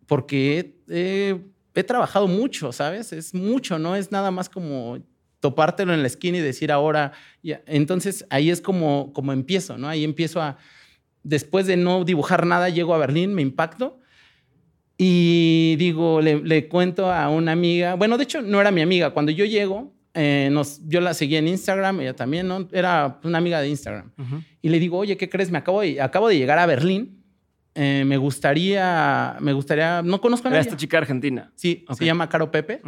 A: porque he, he- he trabajado mucho, ¿sabes? Es mucho, no es nada más como topártelo en la esquina y decir ahora, ya. entonces ahí es como, como empiezo, ¿no? Ahí empiezo a, después de no dibujar nada, llego a Berlín, me impacto y digo, le, le cuento a una amiga, bueno, de hecho no era mi amiga, cuando yo llego, eh, nos, yo la seguía en Instagram, ella también, ¿no? Era una amiga de Instagram. Y le digo, oye, ¿qué crees? Me acabo de, acabo de llegar a Berlín, eh, me gustaría, me gustaría, no conozco a
B: Era
A: nadie.
B: esta chica argentina.
A: Sí, se llama Caro Pepe.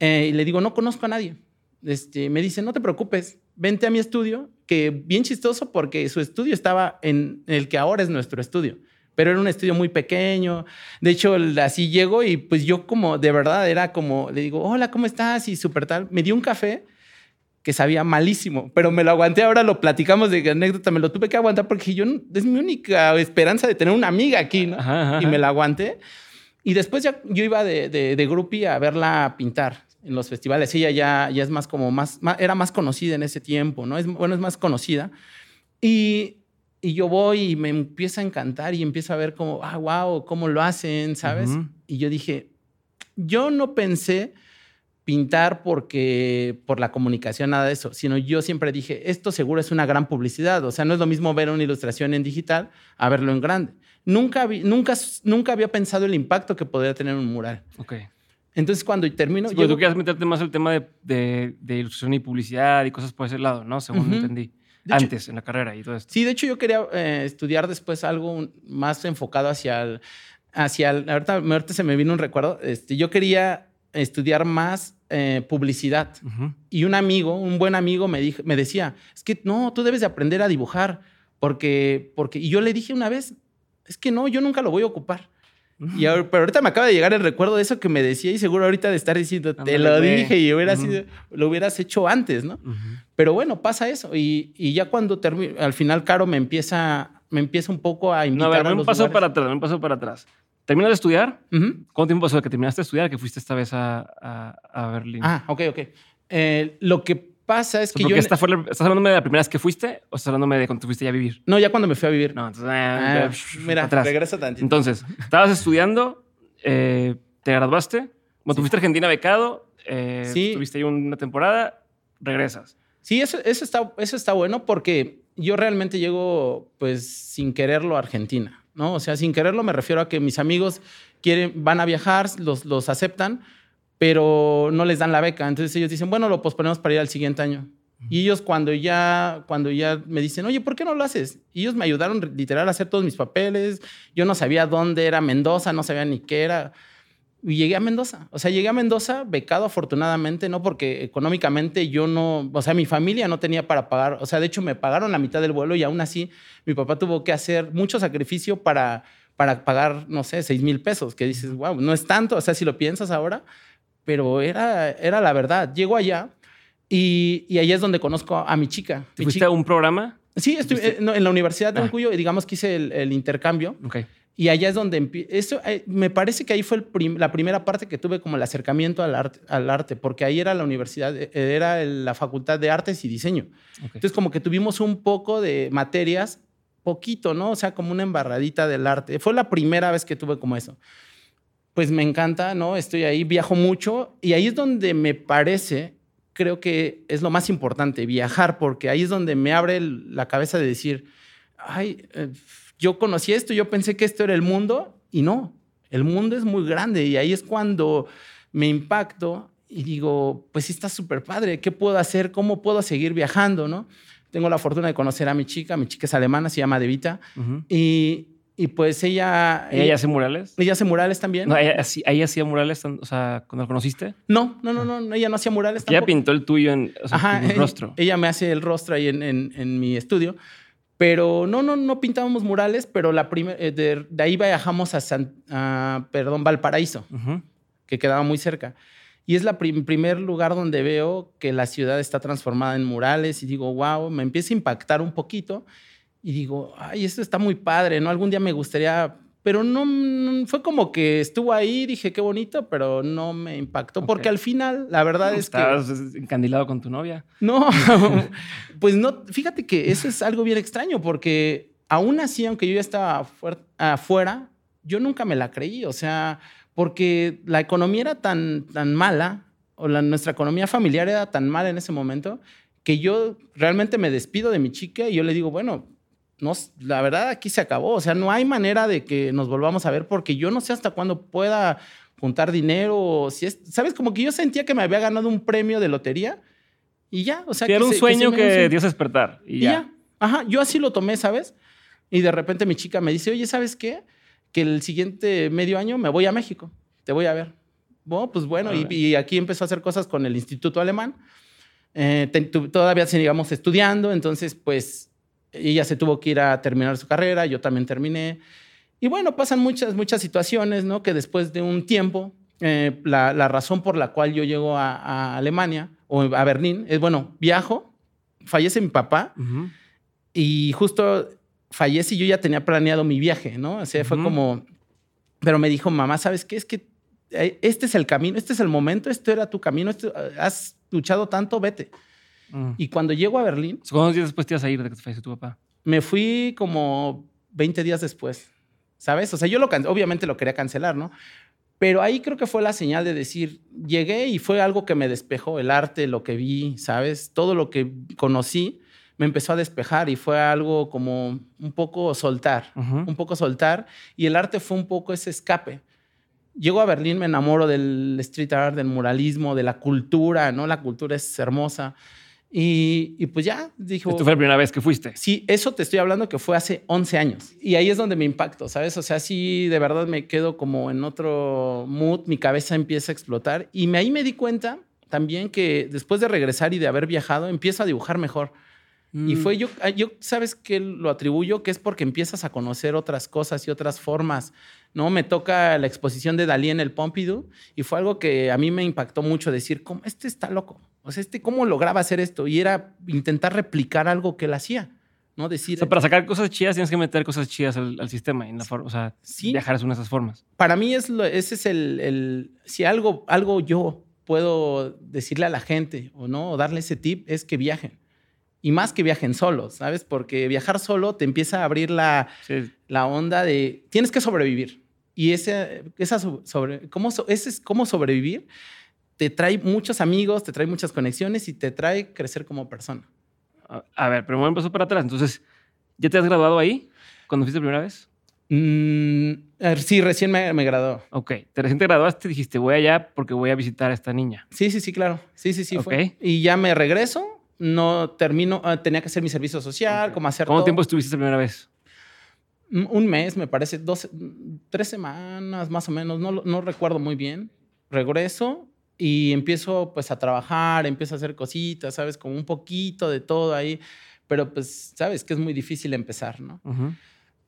A: Eh, y le digo, no conozco a nadie. Este, me dice, no te preocupes, vente a mi estudio, que bien chistoso porque su estudio estaba en el que ahora es nuestro estudio, pero era un estudio muy pequeño. De hecho, así llego y pues yo como, de verdad, era como, le digo, hola, ¿cómo estás? Y súper tal. Me dio un café que sabía malísimo, pero me lo aguanté, ahora lo platicamos de anécdota, me lo tuve que aguantar porque yo, es mi única esperanza de tener una amiga aquí, ¿no?
B: Ajá, ajá,
A: y me la aguanté. Y después ya yo iba de, de, de groupie a verla pintar en los festivales. Ella ya, ya es más como más, más- era más conocida en ese tiempo, ¿no? Es, bueno, es más conocida. Y, y yo voy y me empieza a encantar y empiezo a ver como, ah, wow, cómo lo hacen, ¿sabes?
B: Ujú.
A: Y yo dije, yo no pensé pintar porque por la comunicación nada de eso, sino yo siempre dije, esto seguro es una gran publicidad, o sea, no es lo mismo ver una ilustración en digital a verlo en grande. Nunca, vi- nunca, nunca había pensado el impacto que podría tener un mural.
B: Ok.
A: Entonces, cuando termino.
B: Sí, porque tú querías meterte más el tema de, de, de ilustración y publicidad y cosas por ese lado, ¿no? Según
A: Ujú.
B: entendí.
A: De hecho-
B: Antes, en la carrera y todo esto.
A: Sí, de hecho, yo quería eh, estudiar después algo más enfocado hacia el. Hacia el ahorita, ahorita se me vino un recuerdo. Este, yo quería estudiar más eh, publicidad.
B: Ujú.
A: Y un amigo, un buen amigo, me, dijo, me decía: Es que no, tú debes de aprender a dibujar. Porque, porque. Y yo le dije una vez: Es que no, yo nunca lo voy a ocupar. Y ahora- pero ahorita me acaba de llegar el recuerdo de eso que me decía y seguro ahorita de estar diciendo, te lo dije y hubiera sido, lo hubieras hecho antes, ¿no?
B: Ujú.
A: Pero bueno, pasa eso. Y, y ya cuando termino, al final, Caro me empieza, me empieza un poco a
B: No,
A: invitar
B: a ver,
A: a
B: un
A: los
B: paso
A: lugares.
B: para atrás, un paso para atrás. ¿Terminas de estudiar?
A: Ujú.
B: ¿Cuánto tiempo pasó de que terminaste de estudiar que fuiste esta vez a, a, a Berlín?
A: Ah, ok, ok. Eh, lo que pasa es que
B: porque
A: yo...
B: esta fue la- ¿Estás hablándome de la primera vez que fuiste o estás hablándome de cuando te fuiste ya a vivir?
A: No, ya cuando me fui a vivir.
B: No, entonces...
A: Ah,
B: ah,
A: mira,
B: atrás.
A: regresa tantito.
B: Entonces, estabas estudiando, eh, te graduaste, bueno, tú fuiste a Argentina becado, eh,
A: Sí.
B: estuviste ahí una temporada, regresas.
A: Sí, eso, eso, está, eso está bueno porque yo realmente llego, pues, sin quererlo a Argentina, ¿no? O sea, sin quererlo me refiero a que mis amigos quieren, van a viajar, los, los aceptan, pero no les dan la beca. Entonces ellos dicen, bueno, lo posponemos para ir al siguiente año. Y ellos cuando ya, cuando ya me dicen, oye, ¿por qué no lo haces? Y ellos me ayudaron literal a hacer todos mis papeles. Yo no sabía dónde era Mendoza, no sabía ni qué era. Y llegué a Mendoza. O sea, llegué a Mendoza becado afortunadamente, no porque económicamente yo no, o sea, mi familia no tenía para pagar. O sea, de hecho me pagaron la mitad del vuelo y aún así mi papá tuvo que hacer mucho sacrificio para, para pagar, no sé, seis mil pesos, que dices, wow, no es tanto, o sea, si lo piensas ahora, pero era, era la verdad. Llego allá y, y allá es donde conozco a, a mi chica.
B: ¿Te
A: Mi
B: fuiste
A: chica-
B: a un programa?
A: Sí,
B: fuiste-
A: eh, no, en la Universidad de
B: Ah.
A: Uncuyo y digamos que hice el, el intercambio.
B: Ok.
A: Y allá es donde eso eh, me parece que ahí fue el prim- la primera parte que tuve como el acercamiento al arte, al arte, porque ahí era la universidad, eh, era la Facultad de Artes y Diseño.
B: ok.
A: Entonces como que tuvimos un poco de materias, poquito, ¿no? O sea, como una embarradita del arte. Fue la primera vez que tuve como eso. Pues me encanta, ¿no? Estoy ahí, viajo mucho y ahí es donde me parece, creo que es lo más importante, viajar, porque ahí es donde me abre la cabeza de decir, ay, eh, yo conocí esto, yo pensé que esto era el mundo y no, el mundo es muy grande y ahí es cuando me impacto y digo, pues sí está súper padre, ¿qué puedo hacer? ¿Cómo puedo seguir viajando? ¿no? Tengo la fortuna de conocer a mi chica, mi chica es alemana, se llama Devita,
B: Ujú.
A: y, y pues ella...
B: ¿Ella hace murales?
A: ella hace murales también.
B: No, ella, hacía- ella hacía murales, o sea, cuando la conociste.
A: No, no, no, no, no, ella no hacía murales
B: Ella pintó el tuyo en, o sea,
A: Ajá,
B: en el
A: ella-
B: rostro.
A: Ella me hace el rostro ahí en, en- en mi estudio. Pero no, no, no pintábamos murales, pero la eh, de, de ahí viajamos a, San, perdón, Valparaíso,
B: Ujú.
A: que quedaba muy cerca. Y es el primer lugar donde veo que la ciudad está transformada en murales y digo, wow, me empieza a impactar un poquito y digo, ay, esto está muy padre, ¿no? Algún día me gustaría, pero no, no- fue como que estuvo ahí, dije, qué bonito, pero no me impactó, porque al final, la verdad es que...
B: Estabas encandilado con tu novia.
A: No, pues no, fíjate que eso es algo bien extraño porque aún así, aunque yo ya estaba fuer- afuera, yo nunca me la creí, o sea, porque la economía era tan, tan mala, o la, nuestra economía familiar era tan mala en ese momento, que yo realmente me despido de mi chica y yo le digo, bueno, no, la verdad aquí se acabó, o sea, no hay manera de que nos volvamos a ver porque yo no sé hasta cuándo pueda juntar dinero, si es, ¿sabes? Como que yo sentía que me había ganado un premio de lotería y ya, o sea,
B: Sí, era
A: que
B: un
A: se-
B: sueño que, ibas a despertar. Y,
A: y
B: ya.
A: ya. Ajá, yo así lo tomé, ¿sabes? Y de repente mi chica me dice, oye, ¿sabes qué? Que el siguiente medio año me voy a México, te voy a ver. Bueno, pues bueno, y, aquí empezó a hacer cosas con el Instituto Alemán. Eh, te- tu- todavía seguíamos estudiando, entonces pues ella se tuvo que ir a terminar su carrera, yo también terminé. Y bueno, pasan muchas, muchas situaciones, ¿no? Que después de un tiempo, eh, la, la razón por la cual yo llego a, a Alemania o a Berlín es, bueno, viajo, fallece mi papá y justo fallece y yo ya tenía planeado mi viaje, ¿no? O sea, fue como, pero me dijo, mamá, ¿sabes qué? Es que eh, este es el camino, este es el momento, este era tu camino, esto- has luchado tanto, vete.
B: Mm.
A: Y cuando llego a Berlín,
B: ¿Cuántos días después te ibas a ir de que te falleció tu papá?
A: me fui como 20 días después, ¿sabes? O sea, yo lo obviamente lo quería cancelar, ¿no? Pero ahí creo que fue la señal de decir, llegué y fue algo que me despejó, el arte, lo que vi, ¿sabes? Todo lo que conocí me empezó a despejar y fue algo como un poco soltar,
B: Ujú.
A: un poco soltar y el arte fue un poco ese escape. Llego a Berlín, me enamoro del street art, del muralismo, de la cultura, ¿no? La cultura es hermosa. Y, y pues ya, dijo...
B: ¿Esto fue la primera vez que fuiste?
A: Sí, eso te estoy hablando que fue hace 11 años. Y ahí es donde me impacto, ¿sabes? O sea, sí, de verdad me quedo como en otro mood, mi cabeza empieza a explotar. Y me, ahí me di cuenta también que después de regresar y de haber viajado, empiezo a dibujar mejor. Y
B: Mm.
A: fue yo, ah, yo, ¿sabes qué lo atribuyo? Que es porque empiezas a conocer otras cosas y otras formas, ¿no? Me toca la exposición de Dalí en el Pompidou y fue algo que a mí me impactó mucho decir, ¿cómo? Este está loco. O sea, este, ¿cómo lograba hacer esto? Y era intentar replicar algo que él hacía, ¿no?
B: O
A: Decir,
B: sea, para sacar cosas chidas tienes que meter cosas chidas al, al sistema. en la o sea,
A: Sí.
B: es una de esas formas.
A: para mí es lo- ese es el, el- si algo, algo yo puedo decirle a la gente o no, o darle ese tip, es que viajen. Y más que viajen solos, ¿sabes? Porque viajar solo te empieza a abrir la,
B: Sí.
A: la onda de tienes que sobrevivir. Y ese, esa sobre, cómo, ese es cómo sobrevivir te trae muchos amigos, te trae muchas conexiones y te trae crecer como persona.
B: A, a ver, pero me pasó para atrás. Entonces, ¿ya te has graduado ahí? ¿Cuando fuiste la primera vez?
A: Mm, sí, recién me, me graduó.
B: Ok. Te recién te graduaste y dijiste, voy allá porque voy a visitar a esta niña.
A: Sí, sí, sí, claro. Sí, sí, sí. Fue.
B: Ok.
A: Y ya me regreso, no termino, ah, tenía que hacer mi servicio social,
B: Ok.
A: como hacer
B: ¿Cuánto
A: todo.
B: tiempo estuviste la primera vez?
A: Mm, Un mes, me parece, dos, tres semanas más o menos, no, no recuerdo muy bien. Regreso y empiezo pues a trabajar, empiezo a hacer cositas, ¿sabes? Como un poquito de todo ahí, pero pues sabes que es muy difícil empezar, ¿no?
B: Ujú.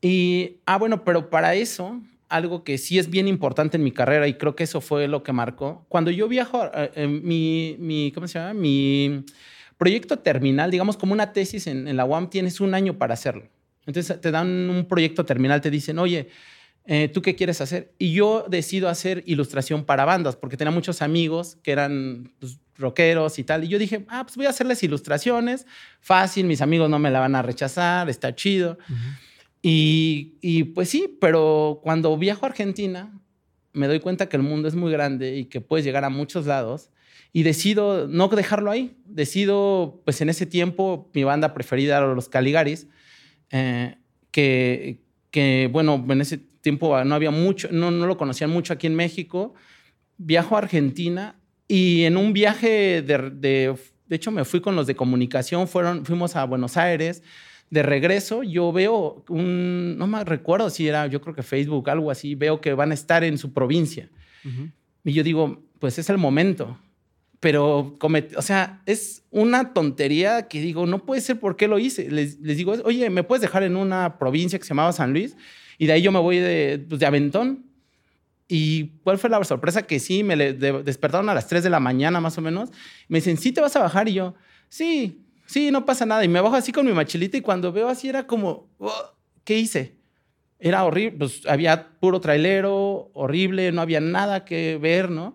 A: Y, ah, bueno, pero para eso, algo que sí es bien importante en mi carrera y creo que eso fue lo que marcó, cuando yo viajo, eh, eh, mi, mi, ¿cómo se llama? Mi proyecto terminal, digamos como una tesis en, en la UAM, tienes un año para hacerlo. Entonces te dan un proyecto terminal, te dicen, oye, eh, ¿tú qué quieres hacer? Y yo decido hacer ilustración para bandas, porque tenía muchos amigos que eran pues, rockeros y tal. Y yo dije, ah, pues voy a hacerles ilustraciones, fácil, mis amigos no me la van a rechazar, está chido. Y, y, pues sí, pero cuando viajo a Argentina, me doy cuenta que el mundo es muy grande y que puedes llegar a muchos lados. Y decido no dejarlo ahí. Decido, pues en ese tiempo, mi banda preferida era los Caligaris, eh, que, que, bueno, en ese tiempo no había mucho, no, no lo conocían mucho aquí en México. Viajo a Argentina y en un viaje de, de, de hecho, me fui con los de comunicación, fueron, fuimos a Buenos Aires de regreso, yo veo un, no me recuerdo si era, yo creo que Facebook, algo así, veo que van a estar en su provincia. Y yo digo, pues es el momento. Pero, comet- o sea, es una tontería que digo, no puede ser por qué lo hice. Les, les digo, oye, ¿me puedes dejar en una provincia que se llamaba San Luis? Y de ahí yo me voy de, pues, de Aventón. ¿Y cuál fue la sorpresa? Que sí, me le- de- despertaron a las 3 de la mañana más o menos. Me dicen, ¿sí te vas a bajar? Y yo, sí, sí, no pasa nada. Y me bajo así con mi machilita y cuando veo así era como, "Oh, ¿qué hice? Era horrible, pues había puro trailero, horrible, no había nada que ver, ¿no?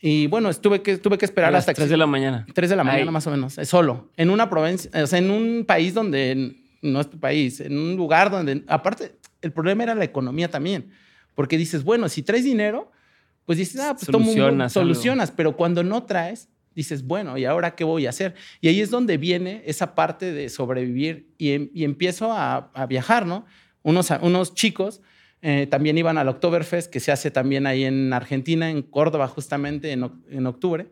A: Y bueno, estuve que, tuve que
B: A
A: esperar
B: las
A: hasta
B: 3
A: que...
B: de la mañana.
A: 3 de la mañana
B: Ay.
A: más o menos, eh, solo, en una provincia, o sea, en un país donde no es tu país, en un lugar donde, aparte, el problema era la economía también, porque dices, bueno, si traes dinero, pues dices, ah, pues
B: Solucionas algo.
A: solucionas, pero cuando no traes, dices, bueno, ¿y ahora qué voy a hacer? Y ahí es donde viene esa parte de sobrevivir y, em- y empiezo a, a viajar, ¿no? Unos, unos chicos eh, también iban al Oktoberfest, que se hace también ahí en Argentina, en Córdoba, justamente en, en octubre.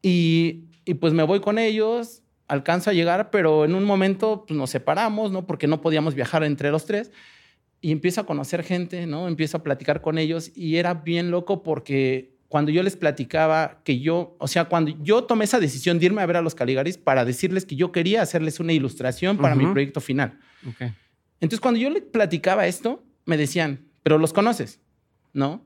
A: Y, y pues me voy con ellos, alcanzo a llegar, pero en un momento pues, nos separamos, ¿no? Porque no podíamos viajar entre los tres. Y empiezo a conocer gente, ¿no? Empiezo a platicar con ellos y era bien loco porque cuando yo les platicaba que yo, o sea, cuando yo tomé esa decisión de irme a ver a los Caligaris para decirles que yo quería hacerles una ilustración para mi
B: Ujú.
A: proyecto final.
B: Ok.
A: Entonces, cuando yo le platicaba esto, me decían, pero los conoces, ¿no?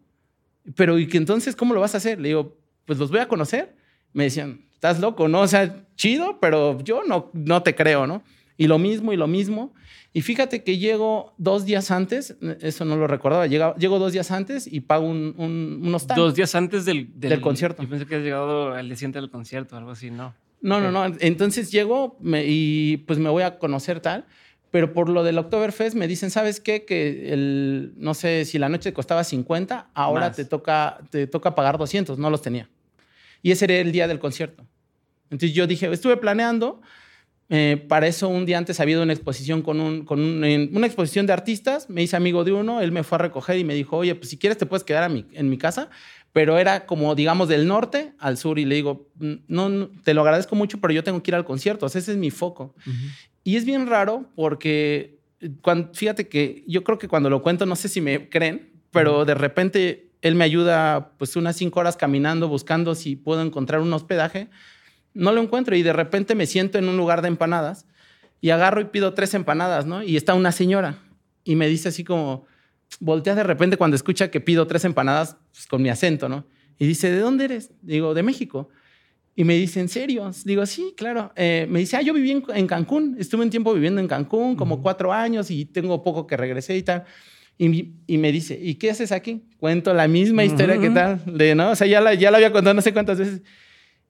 A: Pero, ¿y que entonces cómo lo vas a hacer? Le digo, pues los voy a conocer. Me decían, estás loco, ¿no? O sea, chido, pero yo no, no te creo, ¿no? Y lo mismo y lo mismo. Y fíjate que llego dos días antes, eso no lo recordaba, llego, llego dos días antes y pago un, un, un hostal.
B: Dos días antes del,
A: Del concierto.
B: Yo pensé que habías llegado al día siguiente del concierto, algo así, ¿no?
A: No, no, no. Entonces llego me- y pues me voy a conocer tal. Pero por lo del Oktoberfest me dicen, ¿sabes qué? Que el, no sé si la noche costaba 50, ahora
B: Más.
A: te toca, te toca pagar 200. No los tenía. Y ese era el día del concierto. Entonces yo dije, estuve planeando Eh, para eso un día antes había ido a una exposición con, un, con un- en una exposición de artistas, me hice amigo de uno, él me fue a recoger y me dijo, oye, pues si quieres te puedes quedar a mi- en mi casa, pero era como, digamos, del norte al sur y le digo, "Mm, no, no, te lo agradezco mucho, pero yo tengo que ir al concierto, o sea, ese es mi foco. Y es bien raro porque, eh, cuan- fíjate que yo creo que cuando lo cuento, no sé si me creen, pero de repente él me ayuda pues unas cinco horas caminando, buscando si puedo encontrar un hospedaje. No lo encuentro y de repente me siento en un lugar de empanadas y agarro y pido tres empanadas, ¿no? Y está una señora y me dice así como, voltea de repente cuando escucha que pido tres empanadas pues, con mi acento, ¿no? Y dice, ¿de dónde eres? Digo, de México. Y me dice, ¿en serio? Digo, sí, claro. Eh, me dice, ah, yo viví en, en Cancún. Estuve un tiempo viviendo en Cancún, como cuatro años, y tengo poco que regresé y tal. Y, y me dice, ¿y qué haces aquí? Cuento la misma historia que tal, de, ¿no? O sea, ya la, ya la había contado no sé cuántas veces.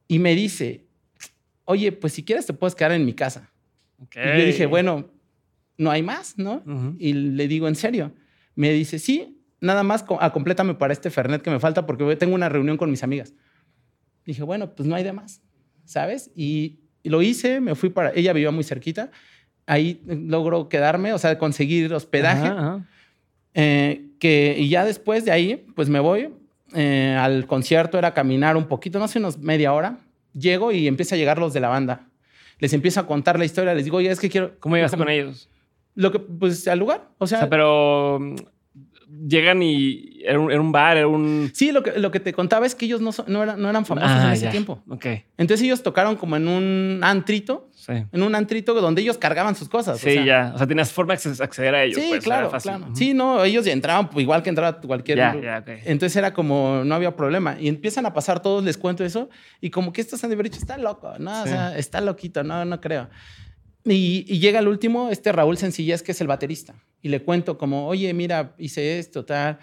A: Y me dice, oye, pues si quieres te puedes quedar en mi casa. Y yo dije, bueno, no hay más, ¿no? Y le digo, ¿en serio? Me dice, sí, nada más co- acomplétame para este Fernet que me falta porque tengo una reunión con mis amigas. Dije, bueno, pues no hay de más, ¿sabes? Y, y lo hice, me fui para... Ella vivía muy cerquita. Ahí logro quedarme, o sea, conseguir hospedaje.
B: Ajá, ajá.
A: Eh, que, y ya después de ahí, pues me voy eh, al concierto, era caminar un poquito, no sé, unos media hora. Llego y empieza a llegar los de la banda. Les empiezo a contar la historia, les digo, oye, es que quiero...
B: ¿Cómo llegaste con ellos?
A: Lo que, pues al lugar, o sea...
B: O sea, pero llegan y era un, era un bar, era un...
A: Sí, lo que, lo que te contaba es que ellos no, son- no, eran, no eran famosos
B: Ah,
A: en ese
B: ya.
A: tiempo.
B: Ok,
A: Entonces ellos tocaron como en un antrito,
B: sí.
A: en un antrito donde ellos cargaban sus cosas. o
B: Sí,
A: sea.
B: ya. O sea, tenías forma de acceder a ellos.
A: Sí,
B: pues,
A: claro,
B: fácil.
A: claro.
B: Ujú.
A: Sí, no, ellos ya entraban pues, igual que entraba cualquier...
B: Ya, ya, ok.
A: Entonces era como, no había problema. Y empiezan a pasar todos, les cuento eso, y como que estos han de haber dicho, está loco, ¿no? O
B: Sí.
A: sea, está loquito, no, no creo. Y, y llega el último, este Raúl Sencillez, que es el baterista. Y le cuento como, oye, mira, hice esto, tal.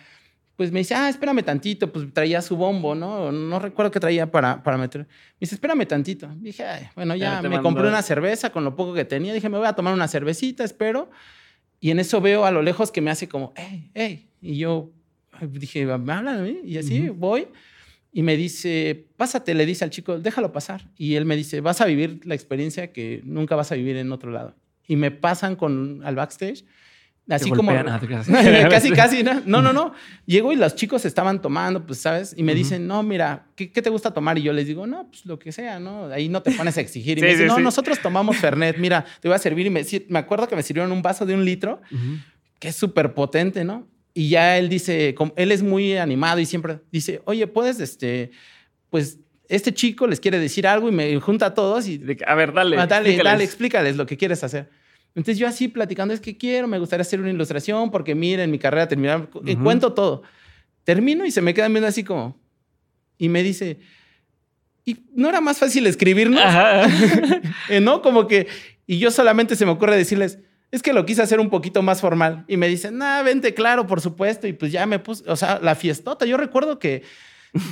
A: Pues me dice, ah, espérame tantito, pues traía su bombo, ¿no? No recuerdo qué traía para, para meter. Me dice, espérame tantito. Dije, "Ay, bueno,
B: Ya
A: ya me
B: mandó.
A: compré una cerveza con lo poco que tenía. Dije, me voy a tomar una cervecita, espero. Y en eso veo a lo lejos que me hace como, hey, hey. Y yo dije, ¿me hablan a mí? Y así
B: Ujú.
A: voy. Y me dice, pásate, le dice al chico, déjalo pasar. Y él me dice, vas a vivir la experiencia que nunca vas a vivir en otro lado. Y me pasan con, al backstage, así como...
B: golpean, ah,
A: casi, casi, ¿no? No, no, no. Llego y los chicos estaban tomando, pues, ¿sabes? Y me
B: Ujú.
A: dicen, no, mira, ¿qué, qué te gusta tomar? Y yo les digo, no, pues lo que sea, ¿no? Ahí no te pones a exigir. Y
B: Sí,
A: me dicen,
B: sí,
A: no,
B: sí.
A: nosotros tomamos Fernet, mira, te voy a servir. Y me, me acuerdo que me sirvieron un vaso de un litro
B: Ujú.
A: que es súper potente, ¿no? Y ya él dice, él es muy animado y siempre dice, oye, puedes, este, pues, este chico les quiere decir algo y me junta a todos y
B: A ver, dale.
A: Ah, dale,
B: explícales.
A: dale, explícales lo que quieres hacer. Entonces yo así platicando, es que quiero, me gustaría hacer una ilustración porque miren, mi carrera terminar, y
B: Ujú.
A: cuento todo. Termino y se me quedan viendo así como, y me dice, ¿y no era más fácil escribirnos?
B: Ajá.
A: Eh, ¿No? Como que, y yo solamente se me ocurre decirles, es que lo quise hacer un poquito más formal. Y me dicen, nah, vente, claro, por supuesto. Y pues ya me puse, o sea, la fiestota. Yo recuerdo que,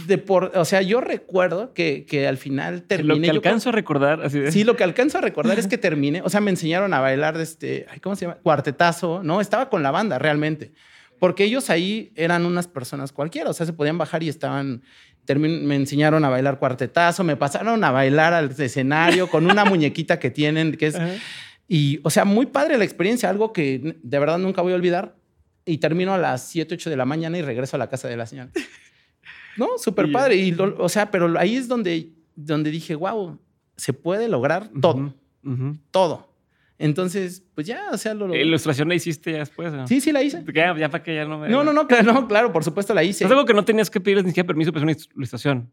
A: de por, o sea, yo recuerdo que, que al final terminé.
B: Lo que
A: yo
B: alcanzo a recordar, así de...
A: Sí, lo que alcanzo a recordar es que terminé, o sea, me enseñaron a bailar de este, ay, ¿cómo se llama? Cuartetazo, ¿no? Estaba con la banda realmente, porque ellos ahí eran unas personas cualquiera, o sea, se podían bajar y estaban, me enseñaron a bailar cuartetazo, me pasaron a bailar al escenario con una muñequita que tienen, que es,
B: Ajá.
A: Y, o sea, muy padre la experiencia, algo que de verdad nunca voy a olvidar, y termino a las 7, 8 de la mañana y regreso a la casa de la señora. ¿No? Súper padre, y, lo- o sea, pero ahí es donde, donde dije, wow, se puede lograr todo todo. Entonces, pues ya, o sea, lo logré.
B: ¿Ilustración la hiciste ya después? ¿no?
A: Sí, sí la hice.
B: Ya, ya para que ya no me...
A: No, no, no, claro, no, claro, por supuesto la hice.
B: Es algo que no tenías que pedirles ni siquiera permiso para hacer una ilustración.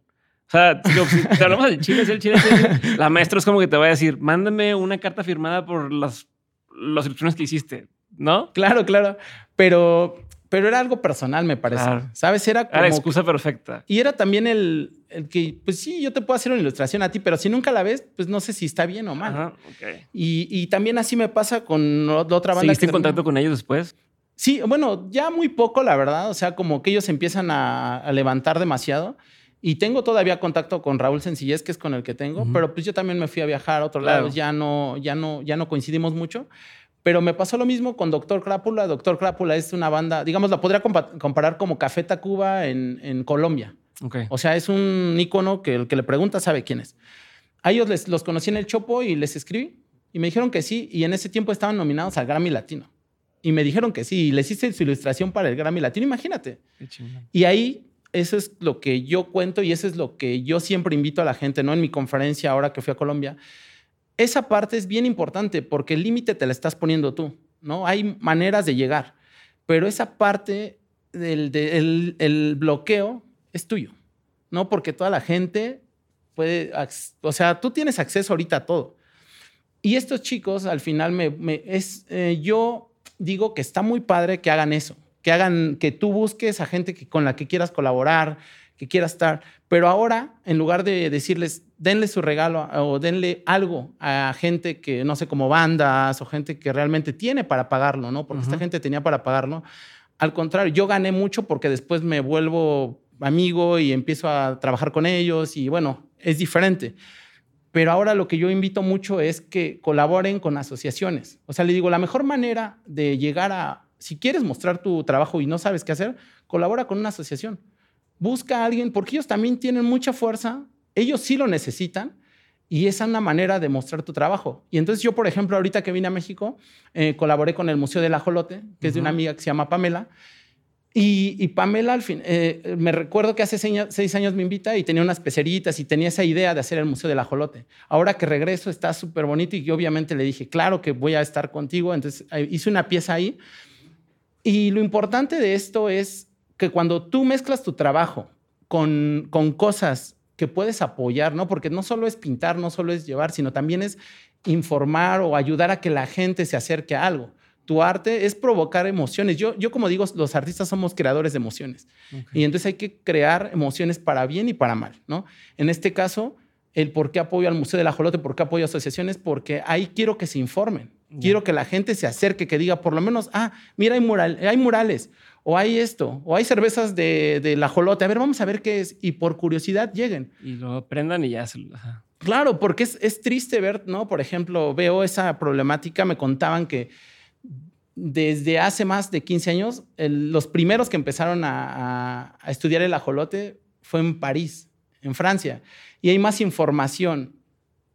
B: O sea, digo, si te hablamos del chile, si el chile, si el chile, la maestra es como que te va a decir, mándame una carta firmada por las, las ilustraciones que hiciste, ¿no?
A: Claro, claro. Pero, pero era algo personal, me parece.
B: Claro.
A: ¿Sabes? Era
B: Era
A: como...
B: la excusa perfecta.
A: Y era también el, el que, pues sí, yo te puedo hacer una ilustración a ti, pero si nunca la ves, pues no sé si está bien o mal.
B: Ajá.
A: Y, y también así me pasa con la otra banda.
B: ¿Seguiste en contacto con ellos después?
A: Sí, bueno, ya muy poco, la verdad. O sea, como que ellos empiezan a, a levantar demasiado. Y tengo todavía contacto con Raúl Sencillez, que es con el que tengo, pero pues yo también me fui a viajar a otro
B: Claro.
A: lado. Ya no, ya, no, ya no coincidimos mucho. Pero me pasó lo mismo con Doctor Crápula. Doctor Crápula es una banda, digamos, la podría compa- comparar como Café Tacuba en, en Colombia.
B: Ok.
A: O sea, es un ícono que el que le pregunta sabe quién es. A ellos les, los conocí en el Chopo y les escribí. Y me dijeron que sí, y en ese tiempo estaban nominados al Grammy Latino. Y me dijeron que sí, y les hice su ilustración para el Grammy Latino, imagínate. Y ahí, eso es lo que yo cuento y eso es lo que yo siempre invito a la gente, ¿no? En mi conferencia ahora que fui a Colombia. Esa parte es bien importante porque el límite te la estás poniendo tú, ¿no? Hay maneras de llegar, pero esa parte del el bloqueo es tuyo, ¿no? Porque toda la gente puede, o sea, tú tienes acceso ahorita a todo. Y estos chicos, al final, me, es, eh, yo digo que está muy padre que hagan eso, que hagan, que tú busques a gente que, con la que quieras colaborar, que quieras estar. Pero ahora, en lugar de decirles, denle su regalo o denle algo a gente que, no sé, como bandas o gente que realmente tiene para pagarlo, ¿no? Porque esta gente tenía para pagarlo. Al contrario, yo gané mucho porque después me vuelvo amigo y empiezo a trabajar con ellos y bueno, es diferente. Pero ahora lo que yo invito mucho es que colaboren con asociaciones. O sea, le digo, la mejor manera de llegar a, si quieres mostrar tu trabajo y no sabes qué hacer, colabora con una asociación. Busca a alguien, porque ellos también tienen mucha fuerza, ellos sí lo necesitan y esa es una manera de mostrar tu trabajo. Y entonces yo, por ejemplo, ahorita que vine a México, eh, colaboré con el Museo del Ajolote, que es de una amiga que se llama Pamela, y, Pamela, al fin, eh, me recuerdo que hace seis años me invita y tenía unas peceritas y tenía esa idea de hacer el Museo del Ajolote. Ahora que regreso está súper bonito y yo obviamente le dije, claro que voy a estar contigo. Entonces eh, hice una pieza ahí. Y lo importante de esto es que cuando tú mezclas tu trabajo con, con cosas que puedes apoyar, ¿no? Porque no solo es pintar, no solo es llevar, sino también es informar o ayudar a que la gente se acerque a algo tu arte es provocar emociones. Yo, yo como digo, los artistas somos creadores de emociones. Y entonces hay que crear emociones para bien y para mal, ¿no? En este caso, el por qué apoyo al Museo del Ajolote, por qué apoyo a asociaciones, porque ahí quiero que se informen. Quiero que la gente se acerque, que diga por lo menos, ah, mira, hay, mural, hay murales, o hay esto, o hay cervezas de, del ajolote. A ver, vamos a ver qué es. Y por curiosidad lleguen.
B: Y lo aprendan y ya se lo...
A: Claro, porque es, es triste ver, ¿no? Por ejemplo, veo esa problemática, me contaban que desde hace más de 15 años, los primeros que empezaron a, estudiar el ajolote fue en París, en Francia. Y hay más información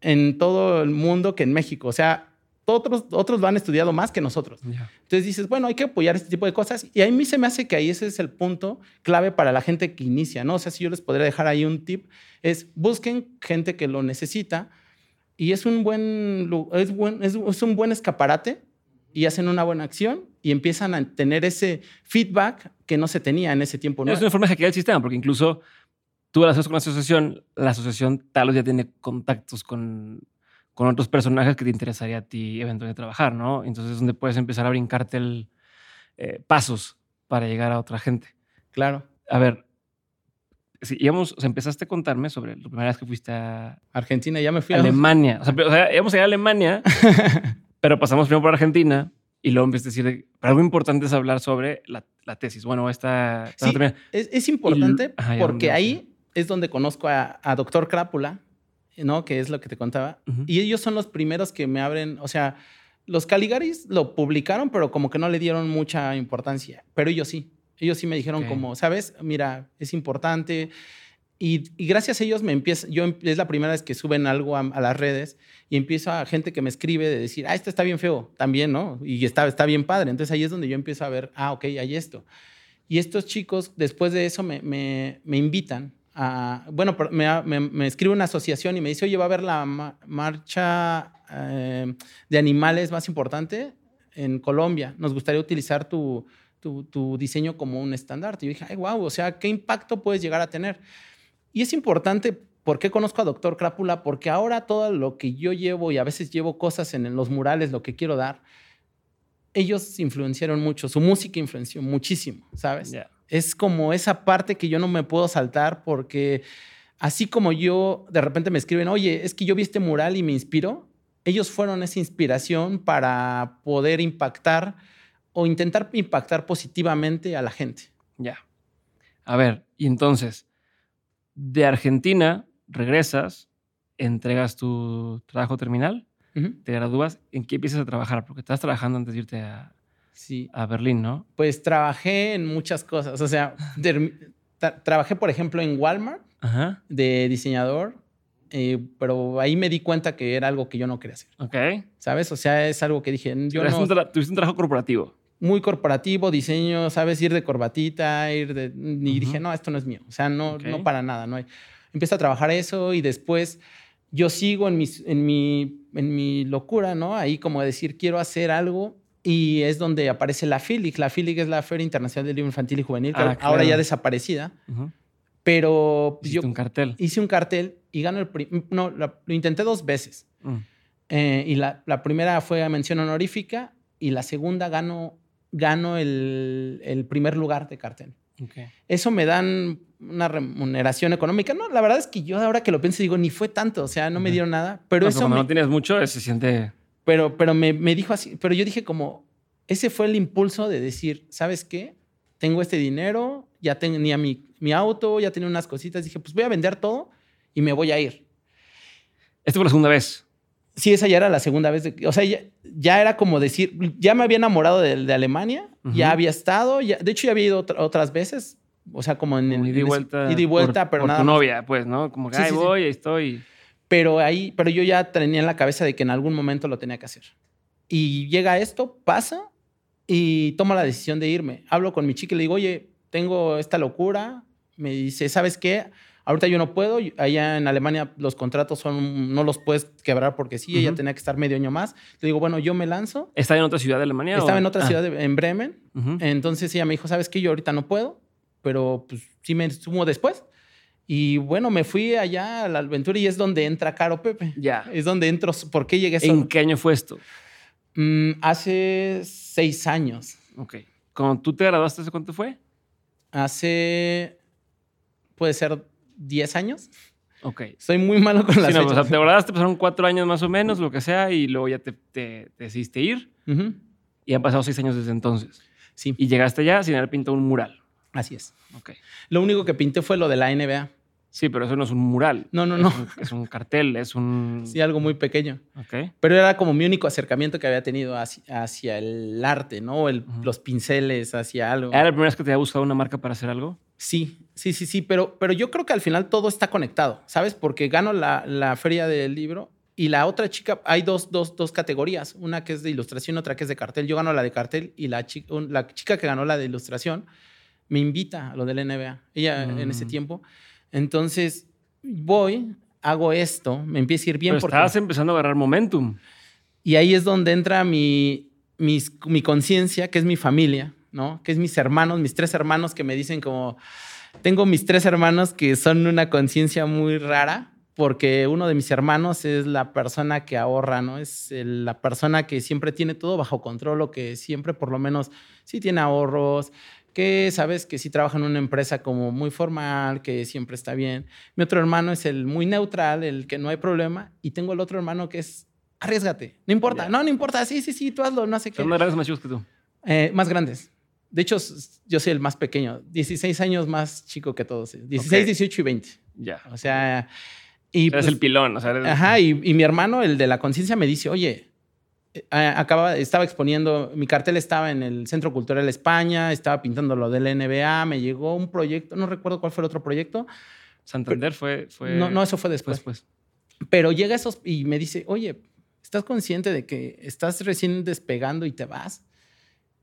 A: en todo el mundo que en México. O sea, otros, otros lo han estudiado más que nosotros. Entonces dices, bueno, hay que apoyar este tipo de cosas. Y a mí se me hace que ahí ese es el punto clave para la gente que inicia, ¿no? O sea, si yo les podría dejar ahí un tip, es busquen gente que lo necesita y es un buen, es, buen, es un buen escaparate y hacen una buena acción y empiezan a tener ese feedback que no se tenía en ese tiempo.
B: Es una forma de hackear el sistema, porque incluso tú lo haces con la asociación, la asociación tal vez ya tiene contactos con, con otros personajes que te interesaría a ti eventualmente trabajar, ¿no? Entonces es donde puedes empezar a brincarte el, eh, pasos para llegar a otra gente.
A: Claro.
B: A ver, si íbamos, o sea, empezaste a contarme sobre la primera vez que fuiste a
A: Argentina, ya me fui
B: a Alemania. O sea, o sea, íbamos a ir a Alemania Pero pasamos primero por Argentina y luego empiezas a decir, pero algo importante es hablar sobre la, la tesis. Bueno, esta...
A: Sí, es, es, importante porque ahí es donde conozco a, a Doctor Crápula, ¿no? Que es lo que te contaba. Y ellos son los primeros que me abren, o sea, los Caligaris lo publicaron, pero como que no le dieron mucha importancia. Pero ellos sí. Ellos sí me dijeron como, ¿sabes? Mira, es importante. Y, gracias a ellos me empieza, yo es la primera vez que suben algo a, las redes y empiezo a gente que me escribe de decir, ah, esto está bien feo, también, ¿no? Y está, está bien padre. Entonces ahí es donde yo empiezo a ver, ah, ok, hay esto. Y estos chicos, después de eso, me, me, me invitan bueno, me, escribe una asociación y me dice, oye, va a haber la marcha eh, de animales más importante en Colombia. Nos gustaría utilizar tu, diseño como un estandarte. Y yo dije, ay, wow, o sea, ¿qué impacto puedes llegar a tener? Y es importante, ¿por qué conozco a Doctor Crápula? Porque ahora todo lo que yo llevo y a veces llevo cosas en los murales, lo que quiero dar, ellos influenciaron mucho, su música influenció muchísimo, ¿sabes? Es como esa parte que yo no me puedo saltar porque así como yo de repente me escriben, oye, es que yo vi este mural y me inspiró, ellos fueron esa inspiración para poder impactar o intentar impactar positivamente a la gente.
B: Ya. A ver, y entonces, de Argentina regresas, entregas tu trabajo terminal, te gradúas, ¿en qué empiezas a trabajar? Porque estás trabajando antes de irte a, sí. a Berlín, ¿no?
A: Pues trabajé en muchas cosas. O sea, trabajé, por ejemplo, en Walmart de diseñador. eh, pero ahí me di cuenta que era algo que yo no quería hacer.
B: Ok.
A: ¿Sabes? O sea, es algo que dije, yo no...
B: un tra- tuviste un trabajo corporativo.
A: muy corporativo, diseño, sabes, ir de corbatita, ir de... Y dije, no, esto no es mío. O sea, no,
B: Ok.
A: no para nada. No hay. Empiezo a trabajar eso y después yo sigo en, mis, en, mi, en mi locura, ¿no? Ahí como decir, quiero hacer algo y es donde aparece la FILIC. La FILIC es la Feria Internacional del Libro Infantil y Juvenil,
B: Ah,
A: ahora
B: claro.
A: ya desaparecida,
B: Ujú.
A: pero pues,
B: Hiciste
A: yo
B: un cartel.
A: hice un cartel y gano el... No, la- lo intenté dos veces.
B: Mm.
A: Eh, y la, la primera fue a mención honorífica y la segunda gano, gano el, el primer lugar de cartel.
B: Ok.
A: Eso me dan una remuneración económica. No, la verdad es que yo ahora que lo pienso digo, ni fue tanto, o sea, no me
B: Ujú.
A: dieron nada. Pero
B: No,
A: eso
B: cuando
A: me,
B: no tienes mucho, se siente.
A: Pero, pero me, me dijo así, pero yo dije como, ese fue el impulso de decir, ¿sabes qué? Tengo este dinero, ya tenía mi, mi auto, ya tenía unas cositas, dije, pues voy a vender todo y me voy a ir.
B: Esta fue la segunda vez.
A: Sí, esa ya era la segunda vez. de- o sea, ya, ya era como decir, ya me había enamorado de, de Alemania, ya había estado, ya, de hecho ya había ido otra- otras veces, o sea, como en el...
B: Ida y vuelta.
A: ida y vuelta,
B: por,
A: pero
B: por
A: nada
B: tu novia, pues, ¿no? Como que,
A: Sí,
B: ay,
A: sí, sí.
B: voy, ahí estoy.
A: Pero ahí, pero yo ya tenía en la cabeza de que en algún momento lo tenía que hacer. Y llega esto, pasa y tomo la decisión de irme. Hablo con mi chica y le digo, oye, tengo esta locura. Me dice, ¿sabes qué? Ahorita yo no puedo. Allá en Alemania los contratos son, no los puedes quebrar porque sí. Ella tenía que estar medio año más. Le digo, bueno, yo me lanzo.
B: ¿Estaba en otra ciudad de Alemania?
A: Estaba
B: o?
A: en otra
B: Ah,
A: ciudad, de- en Bremen.
B: ujú.
A: Entonces ella me dijo, ¿sabes qué? Yo ahorita no puedo, pero pues sí me sumo después. Y bueno, me fui allá a la aventura y es donde entra Caro Pepe.
B: Ya.
A: Es donde entro. ¿Por qué llegué solo?
B: ¿En qué año fue esto?
A: Mm, hace seis años.
B: Ok. Cuando tú te graduaste, ¿hace cuánto fue?
A: Hace. Puede ser 10 años.
B: Ok.
A: Soy muy malo con
B: Sí,
A: las
B: no, o sea,
A: fechas.
B: te graduaste, pasaron cuatro años más o menos, lo que sea, y luego ya te, te- te decidiste ir.
A: Ujú.
B: Y han pasado seis años desde entonces.
A: Sí,
B: Y llegaste allá sin haber pintado un mural.
A: Así es.
B: Ok.
A: Lo único que pinté fue lo de la NBA.
B: Sí, pero eso no es un mural.
A: No, no,
B: Es
A: no.
B: un- Es un, cartel, es un...
A: Sí, algo muy pequeño.
B: Ok.
A: Pero era como mi único acercamiento que había tenido hacia, hacia el arte, ¿no? El-
B: Ujú.
A: Los pinceles, hacia algo.
B: ¿Era la primera vez que te había buscado una marca para hacer algo?
A: Sí, sí, sí, sí, pero, pero yo creo que al final todo está conectado, ¿sabes? Porque gano la, la feria del libro y la otra chica, hay dos, dos, dos categorías, una que es de ilustración, otra que es de cartel. Yo gano la de cartel y la chica, la chica que ganó la de ilustración me invita a lo del NBA, ella en ese
B: Mm.
A: tiempo. Entonces voy, hago esto, me empieza a ir bien
B: Pero
A: porque...
B: estabas empezando a agarrar momentum.
A: Y ahí es donde entra mi, mi conciencia, que es mi familia, ¿no? Que es mis hermanos, mis tres hermanos que me dicen como... Tengo mis tres hermanos que son una conciencia muy rara, porque uno de mis hermanos es la persona que ahorra, ¿no? Es el- la persona que siempre tiene todo bajo control o que siempre por lo menos sí tiene ahorros, que sabes que sí trabaja en una empresa como muy formal, que siempre está bien. Mi otro hermano es el muy neutral, el que no hay problema. Y tengo el otro hermano que es, arriesgate, no importa, no, no importa, sí, sí, sí, tú hazlo, no sé qué.
B: Son más grandes más chicos que tú.
A: Eh, más grandes. De hecho, yo soy el más pequeño, 16 años más chico que todos. 16,
B: Ok.
A: 18 y 20.
B: Ya.
A: O sea, y
B: eres
A: pues-
B: el pilón. O sea, eres-
A: Ajá, y, y mi hermano, el de la conciencia, me dice, oye, eh, acaba, estaba exponiendo, mi cartel estaba en el Centro Cultural España, estaba pintando lo del NBA, me llegó un proyecto, no recuerdo cuál fue el otro proyecto,
B: Santander fue, fue...
A: no, no, eso fue después,
B: después.
A: pero llega esos y me dice, oye, ¿estás consciente de que estás recién despegando y te vas?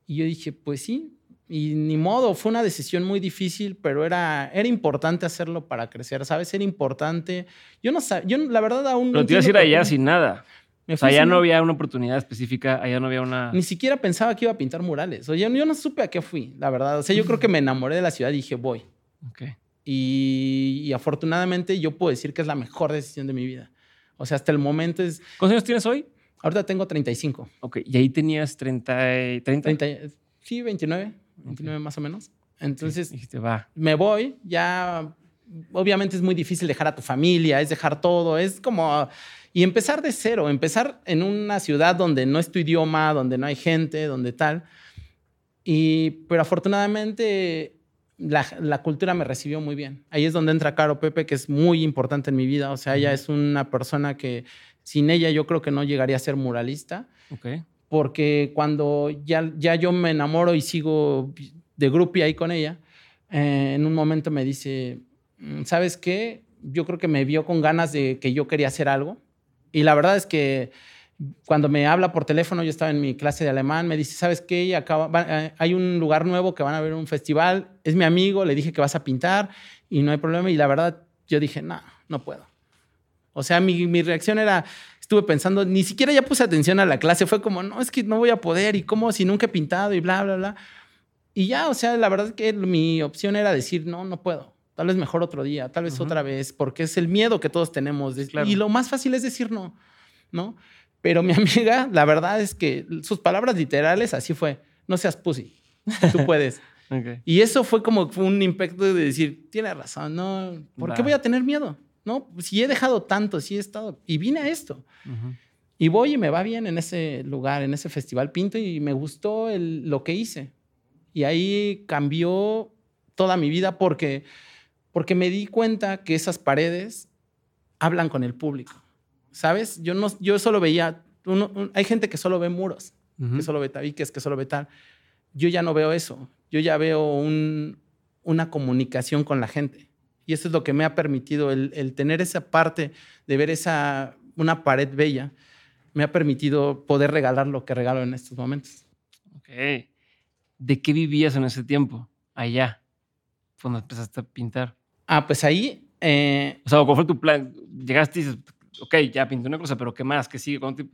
A: Y yo dije, pues sí, y ni modo, fue una decisión muy difícil, pero era, era importante hacerlo para crecer, ¿sabes? Era importante. Yo no sabía, yo la verdad aún
B: Pero te ibas a ir allá sin nada.
A: Me
B: O sea,
A: sin-
B: no había una oportunidad específica, allá no había una...
A: Ni siquiera pensaba que iba a pintar murales. O sea, yo no supe a qué fui, la verdad. O sea, yo creo que me enamoré de la ciudad y dije, voy.
B: Ok.
A: Y, y afortunadamente yo puedo decir que es la mejor decisión de mi vida. O sea, hasta el momento es...
B: ¿Cuántos años tienes hoy?
A: Ahorita tengo 35.
B: Ok, y ahí tenías 30... y- 30?
A: 30 sí, 29. 29 más o menos. Entonces,
B: Dijiste, va.
A: me voy, ya obviamente es muy difícil dejar a tu familia, es dejar todo, es como y empezar de cero, empezar en una ciudad donde no es tu idioma, donde no hay gente, donde tal. Y pero afortunadamente la, la cultura me recibió muy bien. Ahí es donde entra Caro Pepe, que es muy importante en mi vida. O sea, ella es una persona que sin ella yo creo que no llegaría a ser muralista
B: Ok.
A: porque cuando ya, ya yo me enamoro y sigo de groupie ahí con ella, eh, en un momento me dice, "Mm, ¿sabes qué? yo creo que me vio con ganas de que yo quería hacer algo. Y la verdad es que cuando me habla por teléfono, yo estaba en mi clase de alemán, me dice, ¿sabes qué? Acá eh, hay un lugar nuevo que van a ver un festival, es mi amigo, le dije que vas a pintar y no hay problema. Y la verdad, yo dije, no, no puedo. O sea, mi, mi reacción era, estuve pensando, ni siquiera ya puse atención a la clase, fue como, no, es que no voy a poder y cómo si nunca he pintado y bla, bla, bla. Y ya, o sea, la verdad es que mi opción era decir, no, no puedo. Tal vez mejor otro día, tal vez otra vez, porque es el miedo que todos tenemos. Y lo más fácil es decir no, ¿no? Pero mi amiga, la verdad es que sus palabras literales así fue, no seas pussy, tú puedes. Y eso fue como un impacto de decir, tiene razón, ¿no? ¿Por qué voy a tener miedo? No, si he dejado tanto, si he estado, y vine a esto. Y voy y me va bien en ese lugar, en ese festival Pinto, y me gustó lo que hice. Y ahí cambió toda mi vida porque, porque me di cuenta que esas paredes hablan con el público. ¿Sabes? Yo, no, yo solo veía, hay gente que solo ve muros, que solo ve tabiques, que solo ve tal. Yo ya no veo eso. Yo ya veo una comunicación con la gente. Y eso es lo que me ha permitido, el, tener esa parte de ver esa, una pared bella, me ha permitido poder regalar lo que regalo en estos momentos.
B: Ok. ¿De qué vivías en ese tiempo, allá, cuando empezaste a pintar?
A: Ah, pues ahí... Eh,
B: o sea, ¿cuál fue tu plan? Llegaste y dices, ok, ya pinté una cosa, pero ¿qué más? ¿Qué sigue? ¿Cuánto,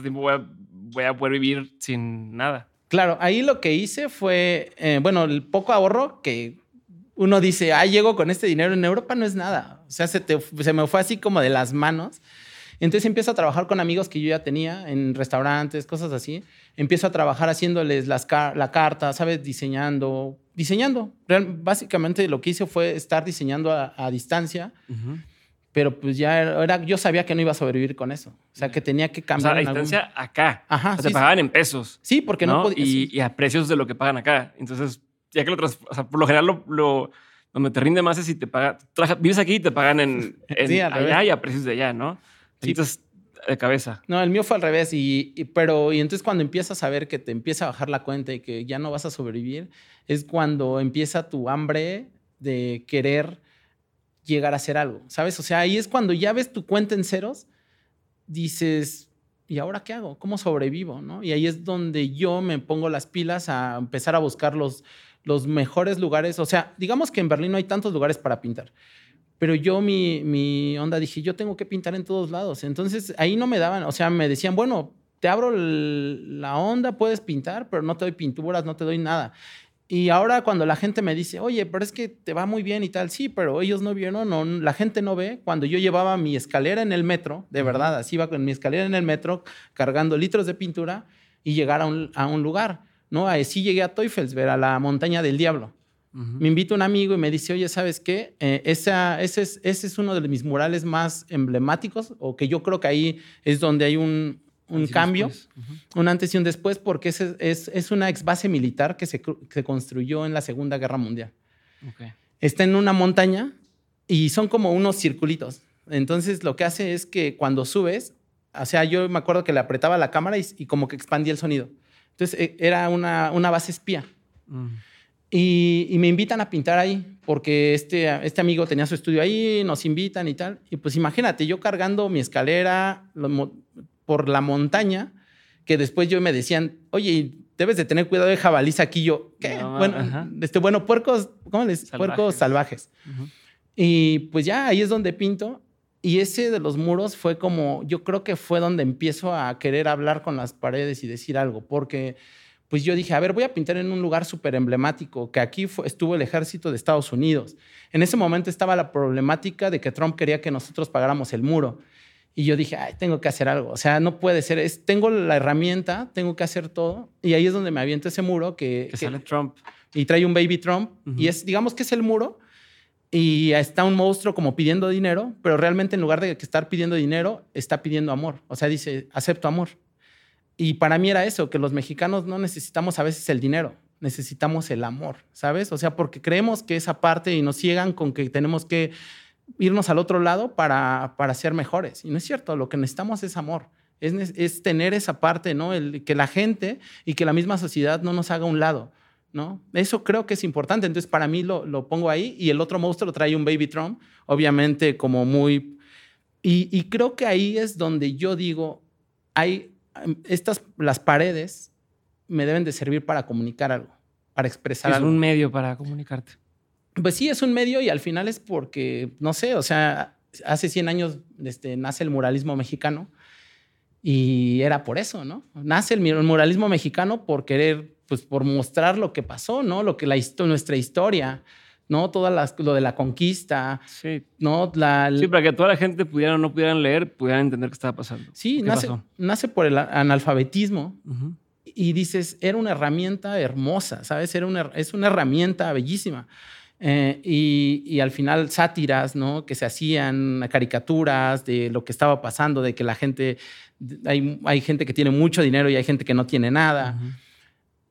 B: tiempo voy a, poder vivir sin nada?
A: Claro, ahí lo que hice fue, eh, bueno, el poco ahorro que uno dice, ah, llego con este dinero en Europa, no es nada. O sea, se, se me fue así como de las manos. Entonces empiezo a trabajar con amigos que yo ya tenía en restaurantes, cosas así. Empiezo a trabajar haciéndoles las la carta, ¿sabes? Diseñando, diseñando. básicamente lo que hice fue estar diseñando a, distancia pero pues ya era, yo sabía que no iba a sobrevivir con eso. O sea, que tenía que cambiar.
B: O sea, a distancia acá. Ajá. O sea, pagaban en pesos.
A: Sí, porque no, podía.
B: Y, a precios de lo que pagan acá. Entonces, ya que lo o sea, por lo general lo, lo, donde te rinde más es si te pagan, vives aquí y te pagan en, allá y a precios de allá, ¿no? Sí. Entonces, de cabeza.
A: No, el mío fue al revés. Y, y, pero, y entonces cuando empiezas a ver que te empieza a bajar la cuenta y que ya no vas a sobrevivir, es cuando empieza tu hambre de querer llegar a hacer algo, ¿sabes? O sea, ahí es cuando ya ves tu cuenta en ceros, dices, ¿y ahora qué hago? ¿Cómo sobrevivo? ¿no? Y ahí es donde yo me pongo las pilas a empezar a buscar los, los mejores lugares. O sea, digamos que en Berlín no hay tantos lugares para pintar. Pero yo, mi, mi onda, dije, yo tengo que pintar en todos lados. Entonces, ahí no me daban, o sea, me decían, bueno, te abro la onda, puedes pintar, pero no te doy pinturas, no te doy nada. Y ahora cuando la gente me dice, oye, pero es que te va muy bien y tal, sí, pero ellos no vieron, no, la gente no ve. Cuando yo llevaba mi escalera en el metro, de verdad, así iba con mi escalera en el metro, cargando litros de pintura y llegar a un, a un lugar, ¿no? Así llegué a Teufelsberg, a la montaña del diablo. Me invita un amigo y me dice, oye, ¿sabes qué? Eh, esa, ese, es, ese es uno de mis murales más emblemáticos, o que yo creo que ahí es donde hay un, un cambio, un antes y un después, porque es, es, es una ex base militar que se, se, construyó en la Segunda Guerra Mundial. Está en una montaña y son como unos circulitos. Entonces lo que hace es que cuando subes, o sea, yo me acuerdo que le apretaba la cámara y, como que expandía el sonido. Entonces e, era una, una base espía. Y, y, me invitan a pintar ahí, porque este, este amigo tenía su estudio ahí, nos invitan y tal. Y pues imagínate, yo cargando mi escalera, por la montaña que después yo me decían, oye, debes de tener cuidado de jabalís aquí. Yo, ¿qué? bueno, este, bueno, puercos, ¿cómo les? Salvajes. Puercos salvajes. Y pues ya ahí es donde pinto. Y ese de los muros fue como, yo creo que fue donde empiezo a querer hablar con las paredes y decir algo, porque pues yo dije, a ver, voy a pintar en un lugar súper emblemático, que aquí estuvo el ejército de Estados Unidos. En ese momento estaba la problemática de que Trump quería que nosotros pagáramos el muro. Y yo dije, ay, tengo que hacer algo. O sea, no puede ser. Es, tengo la herramienta, tengo que hacer todo. Y ahí es donde me aviento ese muro que...
B: Que, sale Trump.
A: Y trae un baby Trump. Y es, digamos que es el muro. Y está un monstruo como pidiendo dinero, pero realmente en lugar de que estar pidiendo dinero, está pidiendo amor. O sea, dice, acepto amor. Y para mí era eso, que los mexicanos no necesitamos a veces el dinero, necesitamos el amor, ¿sabes? O sea, porque creemos que esa parte y nos ciegan con que tenemos que irnos al otro lado para, para ser mejores. Y no es cierto, lo que necesitamos es amor. Es, es, tener esa parte, ¿no? El, que la gente y que la misma sociedad no nos haga un lado. ¿no? Eso creo que es importante. Entonces, para mí lo, lo pongo ahí y el otro monstruo trae un Baby Trump, obviamente como muy... Y, y creo que ahí es donde yo digo, hay estas, las paredes me deben de servir para comunicar algo, para expresar
B: Es
A: algo.
B: un medio para comunicarte.
A: Pues sí, es un medio y al final es porque, no sé, o sea, hace 100 años este, nace el muralismo mexicano y era por eso, ¿no? Nace el muralismo mexicano por querer, pues por mostrar lo que pasó, ¿no? Lo que la histo- nuestra historia, ¿no? Las- lo de la conquista,
B: Sí.
A: ¿no? La,
B: Sí, para que toda la gente pudiera o no pudieran leer, pudieran entender qué estaba pasando.
A: sí,
B: ¿Qué
A: nace, nace por el analfabetismo y dices, era una herramienta hermosa, ¿sabes? Era una, es una herramienta bellísima. Eh, y, y al final sátiras, ¿no? Que se hacían, caricaturas de lo que estaba pasando, de que la gente, hay, hay gente que tiene mucho dinero y hay gente que no tiene nada.
B: Ujú.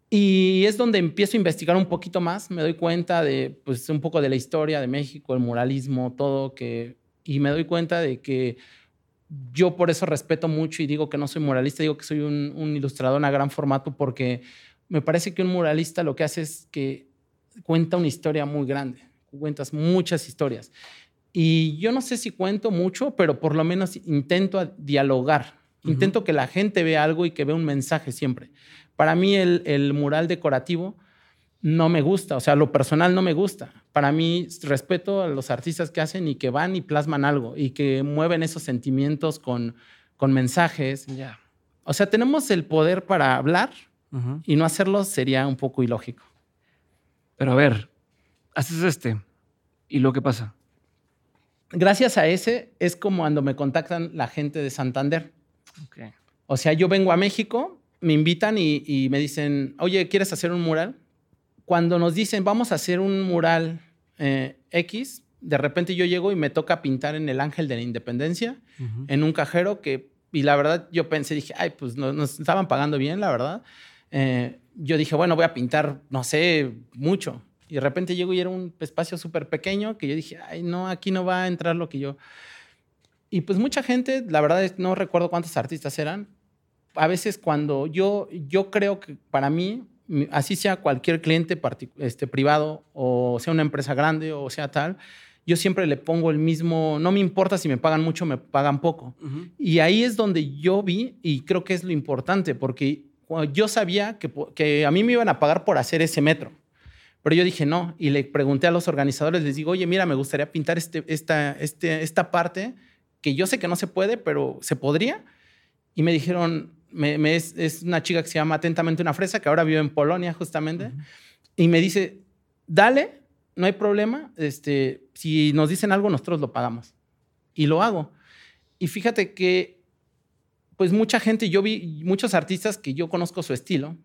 A: Y es donde empiezo a investigar un poquito más, me doy cuenta de, pues, un poco de la historia de México, el muralismo, todo, que, y me doy cuenta de que yo por eso respeto mucho y digo que no soy muralista, digo que soy un, un ilustrador a gran formato porque me parece que un muralista lo que hace es que cuenta una historia muy grande, cuentas muchas historias. Y yo no sé si cuento mucho, pero por lo menos intento dialogar, intento que la gente vea algo y que vea un mensaje siempre. Para mí el, el mural decorativo no me gusta, o sea, lo personal no me gusta. Para mí respeto a los artistas que hacen y que van y plasman algo y que mueven esos sentimientos con, con mensajes.
B: Ya.
A: O sea, tenemos el poder para hablar
B: Ujú.
A: y no hacerlo sería un poco ilógico.
B: Pero a ver, haces este. ¿Y luego qué pasa?
A: Gracias a ese es como cuando me contactan la gente de Santander.
B: Ok.
A: O sea, yo vengo a México, me invitan y, y me dicen, oye, ¿quieres hacer un mural? Cuando nos dicen, vamos a hacer un mural eh, X, de repente yo llego y me toca pintar en el Ángel de la Independencia, en un cajero que, y la verdad yo pensé, dije, ay, pues no- nos estaban pagando bien, la verdad. Eh, yo dije, bueno, voy a pintar, no sé, mucho. Y de repente llego y era un espacio súper pequeño que yo dije, ay, no, aquí no va a entrar lo que yo... Y pues mucha gente, la verdad no recuerdo cuántos artistas eran. A veces cuando yo, yo creo que para mí, así sea cualquier cliente este, privado o sea una empresa grande o sea tal, yo siempre le pongo el mismo, no me importa si me pagan mucho o me pagan poco.
B: Ujú.
A: Y ahí es donde yo vi, y creo que es lo importante, porque yo sabía que, que a mí me iban a pagar por hacer ese metro. Pero yo dije no, y le pregunté a los organizadores, les digo, oye, mira, me gustaría pintar este, esta, este, esta parte, que yo sé que no se puede, pero se podría. Y me dijeron, me, me- es, es una chica que se llama Atentamente una Fresa, que ahora vive en Polonia justamente, y me dice, dale, no hay problema, este, si nos dicen algo, nosotros lo pagamos. Y lo hago. Y fíjate que, pues mucha gente, yo vi muchos artistas que yo conozco su estilo,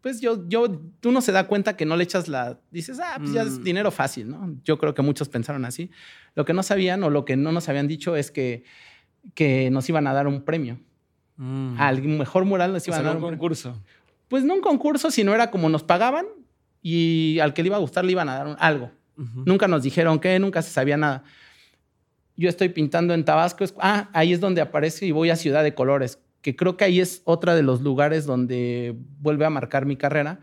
A: pues yo, yo, uno se da cuenta que no le echas la, dices, ah, pues ya es
B: Mm.
A: dinero fácil, ¿no? Yo creo que muchos pensaron así. Lo que no sabían o lo que no nos habían dicho es que, que nos iban a dar un premio.
B: Mm.
A: Al mejor mural nos
B: O
A: iban
B: sea,
A: a dar
B: un concurso.
A: Pues no un concurso, sino era como nos pagaban y al que le iba a gustar le iban a dar un- algo. Nunca nos dijeron qué, nunca se sabía nada. Yo estoy pintando en Tabasco. es- ah, ahí es donde aparece y voy a Ciudad de Colores, que creo que ahí es otra de los lugares donde vuelve a marcar mi carrera,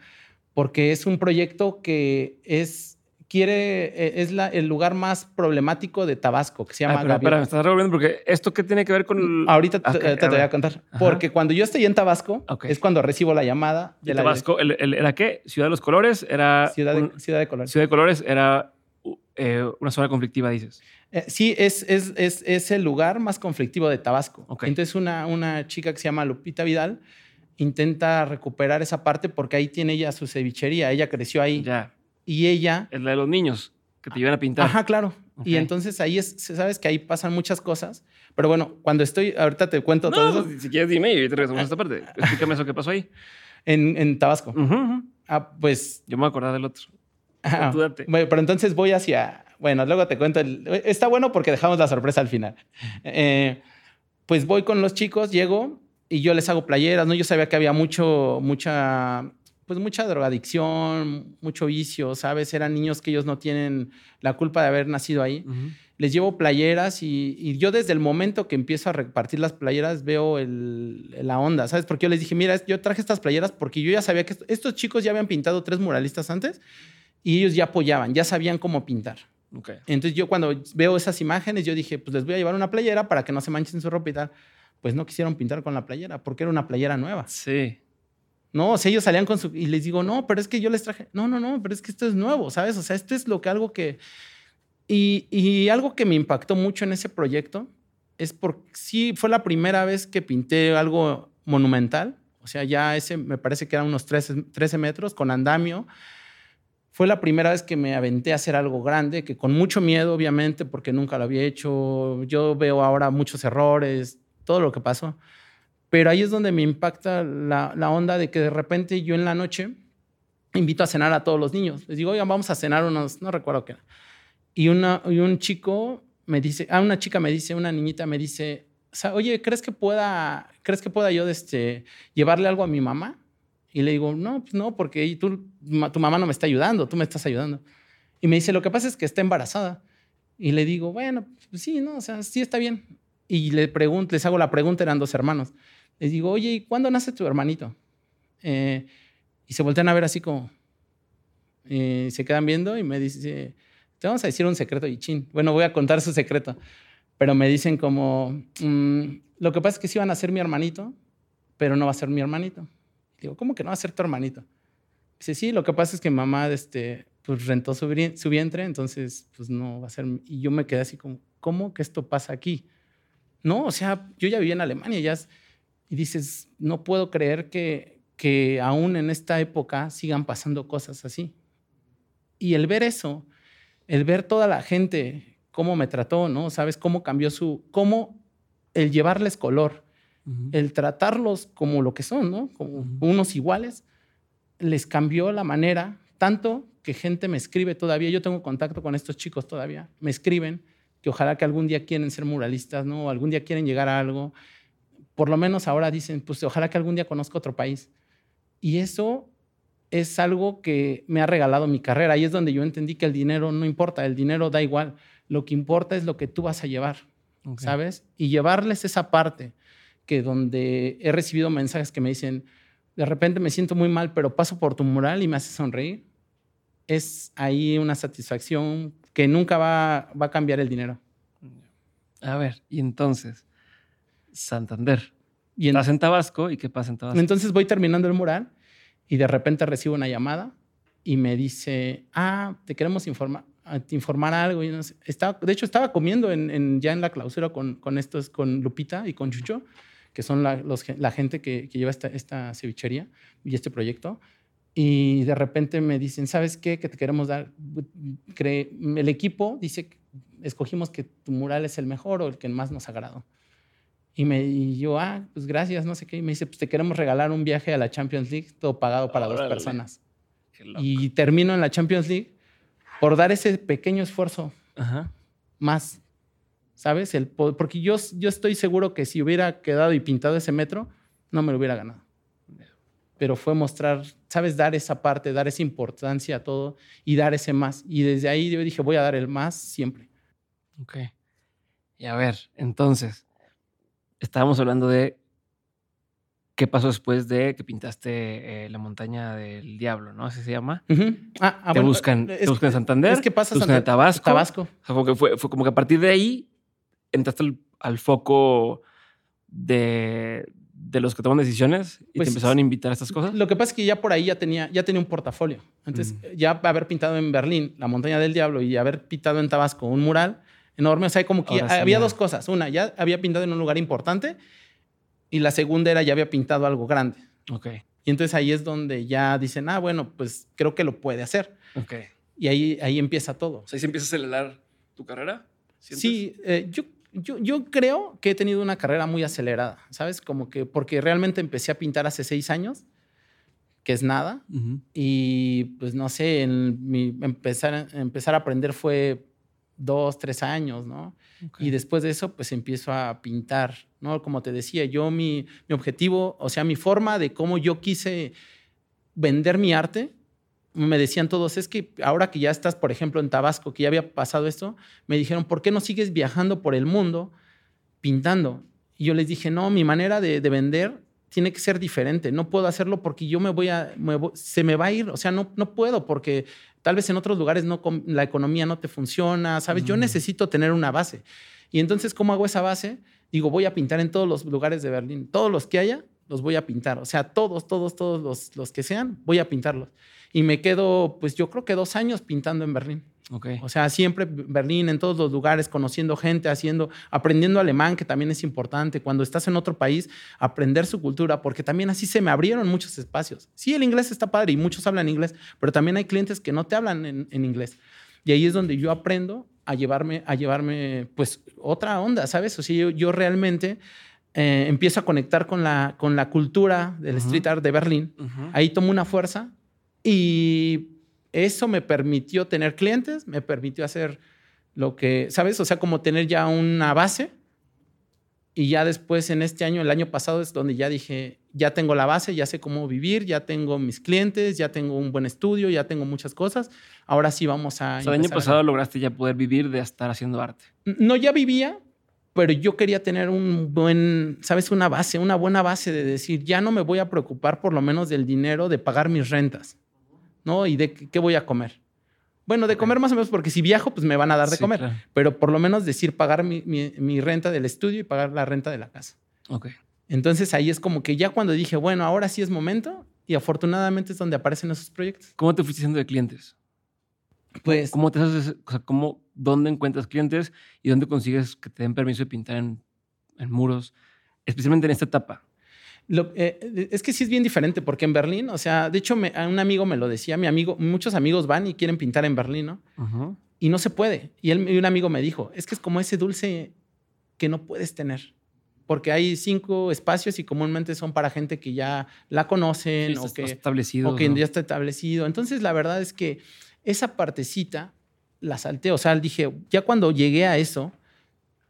A: porque es un proyecto que es quiere eh, es la- el lugar más problemático de Tabasco, que se
B: Ah,
A: llama
B: pero, espera, me
A: Gaviota.
B: estás revolviendo porque esto qué tiene que ver con...
A: Ahorita te,
B: Ok,
A: te- te voy a contar.
B: Ajá.
A: Porque cuando yo estoy en Tabasco, es cuando recibo la llamada
B: ¿Y
A: de la
B: Tabasco, el- el- ¿era qué? ¿Ciudad de los Colores? Era
A: Ciudad de,
B: un-
A: Ciudad de Colores.
B: Ciudad de Colores era eh, una zona conflictiva, dices.
A: Eh, sí, es, es, es, es el lugar más conflictivo de Tabasco. Entonces, una, una chica que se llama Lupita Vidal intenta recuperar esa parte porque ahí tiene ella su cevichería. Ella creció ahí.
B: Ya.
A: Y ella.
B: Es la de los niños que te llevan a pintar.
A: Ajá, claro. Y entonces ahí es, sabes que ahí pasan muchas cosas. Pero bueno, cuando estoy, ahorita te cuento todo eso
B: si quieres dime y te regresamos a esta parte. Explícame eso que pasó ahí.
A: en, en Tabasco.
B: Ujú, ujú.
A: Ah, pues.
B: Yo me voy a acordar del otro. date.
A: Bueno, pero entonces voy hacia. Bueno, luego te cuento. el- está bueno porque dejamos la sorpresa al final. Eh, pues voy con los chicos, llego y yo les hago playeras, ¿no? Yo sabía que había mucho, mucha, pues mucha drogadicción, mucho vicio, ¿sabes? Eran niños que ellos no tienen la culpa de haber nacido ahí. Les llevo playeras y, yo desde el momento que empiezo a repartir las playeras veo la onda, ¿sabes? Porque yo les dije, mira, yo traje estas playeras porque yo ya sabía que estos chicos ya habían pintado tres muralistas antes y ellos ya apoyaban, ya sabían cómo pintar. Entonces yo cuando veo esas imágenes, yo dije, pues les voy a llevar una playera para que no se manchen su ropa y tal. Pues no quisieron pintar con la playera porque era una playera nueva.
B: Sí.
A: No, o sea, ellos salían con su... Y les digo, no, pero es que yo les traje... No, no, no, pero es que esto es nuevo, ¿sabes? O sea, esto es lo que algo que y, algo que me impactó mucho en ese proyecto es porque sí fue la primera vez que pinté algo monumental. O sea, ya ese me parece que eran unos 13, 13 metros con andamio. Fue la primera vez que me aventé a hacer algo grande, que con mucho miedo, obviamente, porque nunca lo había hecho. Yo veo ahora muchos errores, todo lo que pasó. Pero ahí es donde me impacta la, onda de que de repente yo en la noche invito a cenar a todos los niños. Les digo, oigan, vamos a cenar unos, no recuerdo qué y, una, y un chico me dice, ah, una chica me dice, una niñita me dice, oye, ¿crees que pueda, ¿crees que pueda yo este, llevarle algo a mi mamá? Y le digo, no, pues no, porque tú, tu mamá no me está ayudando, tú me estás ayudando. Y me dice, lo que pasa es que está embarazada. Y le digo, bueno, pues sí, no, o sea, sí está bien. Y le pregunto, les hago la pregunta, eran dos hermanos. Les digo, oye, ¿y cuándo nace tu hermanito? Eh, y se voltean a ver así como, eh, se quedan viendo y me dice, te vamos a decir un secreto y chin. Bueno, voy a contar su secreto. Pero me dicen como, mm, lo que pasa es que sí van a ser mi hermanito, pero no va a ser mi hermanito. Digo, ¿cómo que no va a ser tu hermanito? Dice, sí, lo que pasa es que mamá este, pues, rentó su, su vientre, entonces pues no va a ser. Y yo me quedé así como, ¿cómo que esto pasa aquí? No, o sea, yo ya viví en Alemania ya y dices, no puedo creer que, que aún en esta época sigan pasando cosas así. Y el ver eso, el ver toda la gente, cómo me trató, ¿no? Sabes cómo cambió su, cómo el llevarles color, el tratarlos como lo que son, ¿no? Como unos iguales, les cambió la manera, tanto que gente me escribe todavía, yo tengo contacto con estos chicos todavía, me escriben que ojalá que algún día quieren ser muralistas, ¿no? O algún día quieren llegar a algo. Por lo menos ahora dicen, pues ojalá que algún día conozca otro país. Y eso es algo que me ha regalado mi carrera. Y es donde yo entendí que el dinero no importa, el dinero da igual. Lo que importa es lo que tú vas a llevar, ¿sabes? Y llevarles esa parte que donde he recibido mensajes que me dicen, de repente me siento muy mal, pero paso por tu mural y me hace sonreír. Es ahí una satisfacción que nunca va, va a cambiar el dinero.
B: A ver, y entonces, Santander. Y Estás en Tabasco y qué pasa en Tabasco.
A: Entonces voy terminando el mural y de repente recibo una llamada y me dice, ah, te queremos informar, informar algo. Y no estaba, de hecho, estaba comiendo en, ya en la clausura con, con, estos, con Lupita y con Chucho, que son la, los, la gente que, que lleva esta, esta, cevichería y este proyecto. Y de repente me dicen, ¿sabes qué? Que te queremos dar. el equipo dice, escogimos que tu mural es el mejor o el que más nos agradó. Y, me, y yo, ah, pues gracias, no sé qué. Y me dice, pues te queremos regalar un viaje a la Champions League, todo pagado para dos personas. Y termino en la Champions League por dar ese pequeño esfuerzo más, ¿sabes? El, porque yo, yo estoy seguro que si hubiera quedado y pintado ese metro, no me lo hubiera ganado. Pero fue mostrar, ¿sabes? Dar esa parte, dar esa importancia a todo y dar ese más. Y desde ahí yo dije, voy a dar el más siempre.
B: Ok. Y a ver, entonces, estábamos hablando de qué pasó después de que pintaste eh, la montaña del diablo, ¿no? Así se llama. Ah, ah, te, buscan, te buscan en Santander.
A: Es que pasa
B: te buscan en Tabasco.
A: Tabasco.
B: O sea, como que fue, fue, como que a partir de ahí entraste al, foco de, de, los que toman decisiones y te pues empezaron a invitar a estas cosas.
A: Lo que pasa es que ya por ahí ya tenía, ya tenía un portafolio. Entonces, ya haber pintado en Berlín la montaña del diablo y haber pintado en Tabasco un mural, enorme. O sea, como que había dos cosas. Una, ya había pintado en un lugar importante y la segunda era ya había pintado algo grande.
B: Ok.
A: Y entonces ahí es donde ya dicen, ah, bueno, pues creo que lo puede hacer.
B: Ok.
A: Y ahí, ahí empieza todo.
B: O sea, ahí se empieza a acelerar tu carrera.
A: Sí, eh, yo, yo, yo, creo que he tenido una carrera muy acelerada, ¿sabes? Como que porque realmente empecé a pintar hace seis años, que es nada. Y pues no sé, en mi empezar, empezar a aprender fue dos, tres años, ¿no? Y después de eso, pues empiezo a pintar, ¿no? Como te decía, yo mi, mi objetivo, o sea, mi forma de cómo yo quise vender mi arte me decían todos, es que ahora que ya estás, por ejemplo, en Tabasco, que ya había pasado esto, me dijeron, ¿por qué no sigues viajando por el mundo pintando? Y yo les dije, no, mi manera de, vender tiene que ser diferente. No puedo hacerlo porque yo me voy a, se me va a ir. O sea, no, no puedo porque tal vez en otros lugares no, la economía no te funciona, ¿sabes? Yo necesito tener una base. Y entonces, ¿cómo hago esa base? Digo, voy a pintar en todos los lugares de Berlín. Todos los que haya, los voy a pintar. O sea, todos, todos, todos los, los que sean, voy a pintarlos. Y me quedo, pues yo creo que dos años pintando en Berlín.
B: Okay.
A: O sea, siempre Berlín, en todos los lugares, conociendo gente, haciendo, aprendiendo alemán, que también es importante. Cuando estás en otro país, aprender su cultura, porque también así se me abrieron muchos espacios. Sí, el inglés está padre y muchos hablan inglés, pero también hay clientes que no te hablan en, inglés. Y ahí es donde yo aprendo a llevarme, a llevarme, pues, otra onda, ¿sabes? O sea, yo, realmente eh, empiezo a conectar con la, con la cultura del street art de Berlín. Ahí tomo una fuerza y eso me permitió tener clientes, me permitió hacer lo que, ¿sabes? O sea, como tener ya una base. Y ya después, en este año, el año pasado, es donde ya dije, ya tengo la base, ya sé cómo vivir, ya tengo mis clientes, ya tengo un buen estudio, ya tengo muchas cosas. Ahora sí vamos a...
B: O sea, el año pasado lograste ya poder vivir de estar haciendo arte.
A: No, ya vivía, pero yo quería tener un buen, ¿sabes? Una base, una buena base de decir, ya no me voy a preocupar por lo menos del dinero de pagar mis rentas. ¿No? ¿Y de qué voy a comer? Bueno, de comer más o menos, porque si viajo, pues me van a dar de comer. Pero por lo menos decir pagar mi, renta del estudio y pagar la renta de la casa.
B: Ok.
A: Entonces ahí es como que ya cuando dije, bueno, ahora sí es momento, y afortunadamente es donde aparecen esos proyectos.
B: ¿Cómo te fuiste haciendo de clientes?
A: Pues.
B: ¿Cómo te haces, o sea, cómo, dónde encuentras clientes y dónde consigues que te den permiso de pintar en, en muros, especialmente en esta etapa?
A: Eh, es que sí es bien diferente, porque en Berlín, o sea, de hecho, un amigo me lo decía, mi amigo, muchos amigos van y quieren pintar en Berlín, ¿no? Y no se puede. Y, él, y un amigo me dijo, es que es como ese dulce que no puedes tener, porque hay cinco espacios y comúnmente son para gente que ya la conocen o, que,
B: establecido,
A: o que ya está establecido. Entonces, la verdad es que esa partecita la salté. O sea, dije, ya cuando llegué a eso,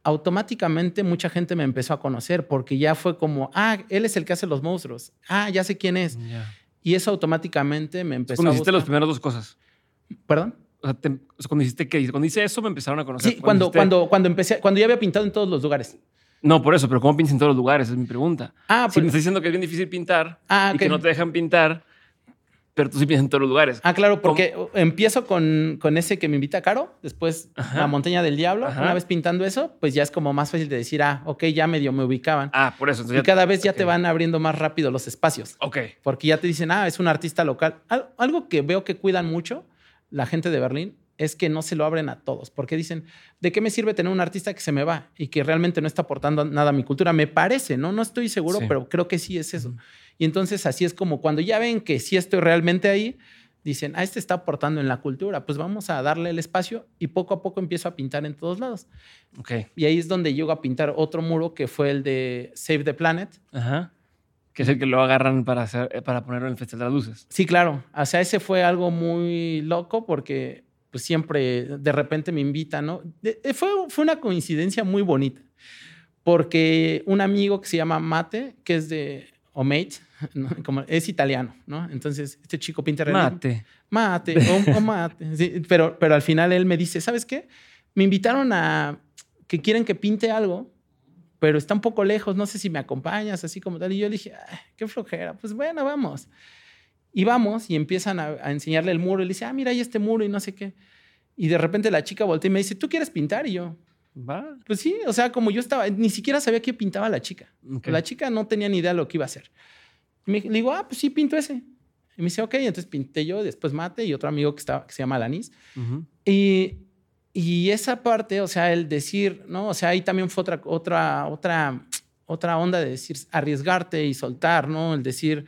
A: automáticamente mucha gente me empezó a conocer porque ya fue como, ah, él es el que hace los monstruos. Ah, ya sé quién es. Y eso automáticamente me empezó
B: cuando a hiciste las primeras dos cosas.
A: ¿Perdón?
B: O sea, cuando hiciste que cuando hice eso me empezaron a conocer.
A: Sí, cuando, cuando, cuando, empecé, cuando ya había pintado en todos los lugares.
B: No, por eso, pero ¿cómo pintas en todos los lugares? Es mi pregunta.
A: Ah,
B: Si me estás diciendo que es bien difícil pintar
A: ah,
B: y que no te dejan pintar, pero tú sí piensas en todos los lugares.
A: Ah, claro, porque empiezo con, con, ese que me invita Caro, después la montaña del diablo. Una vez pintando eso, pues ya es como más fácil de decir, ah, ok, ya medio me ubicaban.
B: Ah, por eso.
A: y cada vez ya te van abriendo más rápido los espacios.
B: Ok.
A: Porque ya te dicen, ah, es un artista local. algo que veo que cuidan mucho la gente de Berlín es que no se lo abren a todos, porque dicen, ¿de qué me sirve tener un artista que se me va y que realmente no está aportando nada a mi cultura? Me parece, ¿no? No estoy seguro, pero creo que sí es eso. Y entonces así es como cuando ya ven que sí estoy realmente ahí, dicen, ah, este está aportando en la cultura, pues vamos a darle el espacio y poco a poco empiezo a pintar en todos lados.
B: Okay.
A: Y ahí es donde llego a pintar otro muro que fue el de Save the Planet.
B: Ajá. Que es el que lo agarran para, hacer, eh, para ponerlo en el Festival de las Luces.
A: Sí, claro. O sea, ese fue algo muy loco porque pues siempre de repente me invitan, ¿no? Eh, fue, fue una coincidencia muy bonita, porque un amigo que se llama Mate, que es de Omate, Como, es italiano, ¿no? Entonces, este chico pinta
B: Mate.
A: Mate, o, mate. pero, pero al final él me dice, ¿sabes qué? Me invitaron a que quieren que pinte algo, pero está un poco lejos, no sé si me acompañas, así como tal. Y yo le dije, qué flojera. Pues bueno, vamos. Y vamos y empiezan a, enseñarle el muro. Y le dice, ah, mira, hay este muro y no sé qué. Y de repente la chica voltea y me dice, ¿tú quieres pintar? Y yo,
B: va.
A: Pues sí, o sea, como yo estaba, ni siquiera sabía qué pintaba la chica. La chica no tenía ni idea de lo que iba a hacer. Me, le digo, ah, pues sí, pinto ese. Y me dice, ok, entonces pinté yo, después Mate y otro amigo que, estaba, que se llama Alanis. y, y esa parte, o sea, el decir, ¿no? O sea, ahí también fue otra, otra, otra, otra onda de decir, arriesgarte y soltar, ¿no? El decir,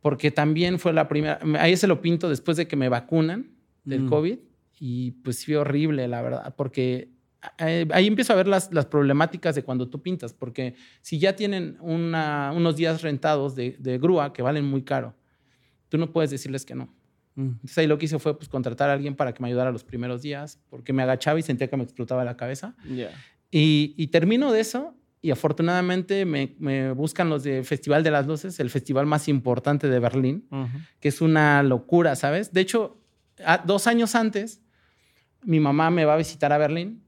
A: porque también fue la primera, ahí se lo pinto después de que me vacunan del mm. COVID y pues fue horrible, la verdad, porque eh, ahí empiezo a ver las, las, problemáticas de cuando tú pintas, porque si ya tienen una, unos días rentados de, de, grúa que valen muy caro, tú no puedes decirles que no. Mm. Entonces ahí lo que hice fue pues, contratar a alguien para que me ayudara los primeros días, porque me agachaba y sentía que me explotaba la cabeza. Y, y termino de eso y afortunadamente me, me, buscan los de Festival de las Luces, el festival más importante de Berlín, que es una locura, ¿sabes? De hecho, dos años antes, mi mamá me va a visitar a Berlín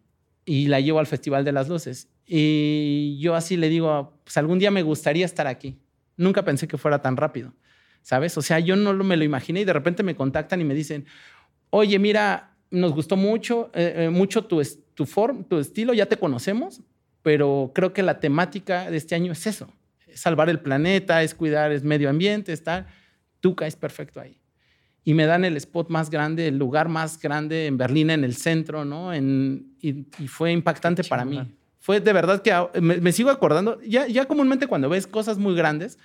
A: y la llevo al Festival de las Luces. Y yo así le digo, pues algún día me gustaría estar aquí. Nunca pensé que fuera tan rápido, ¿sabes? O sea, yo no me lo imaginé y de repente me contactan y me dicen, oye, mira, nos gustó mucho, eh, eh, mucho tu, tu, tu estilo, ya te conocemos, pero creo que la temática de este año es eso, es salvar el planeta, es cuidar el medio ambiente, estar, tú caes perfecto ahí. Y me dan el spot más grande, el lugar más grande en Berlín, en el centro, ¿no? En, y, fue impactante para mí. Fue de verdad que me, sigo acordando, ya, ya comúnmente cuando ves cosas muy grandes,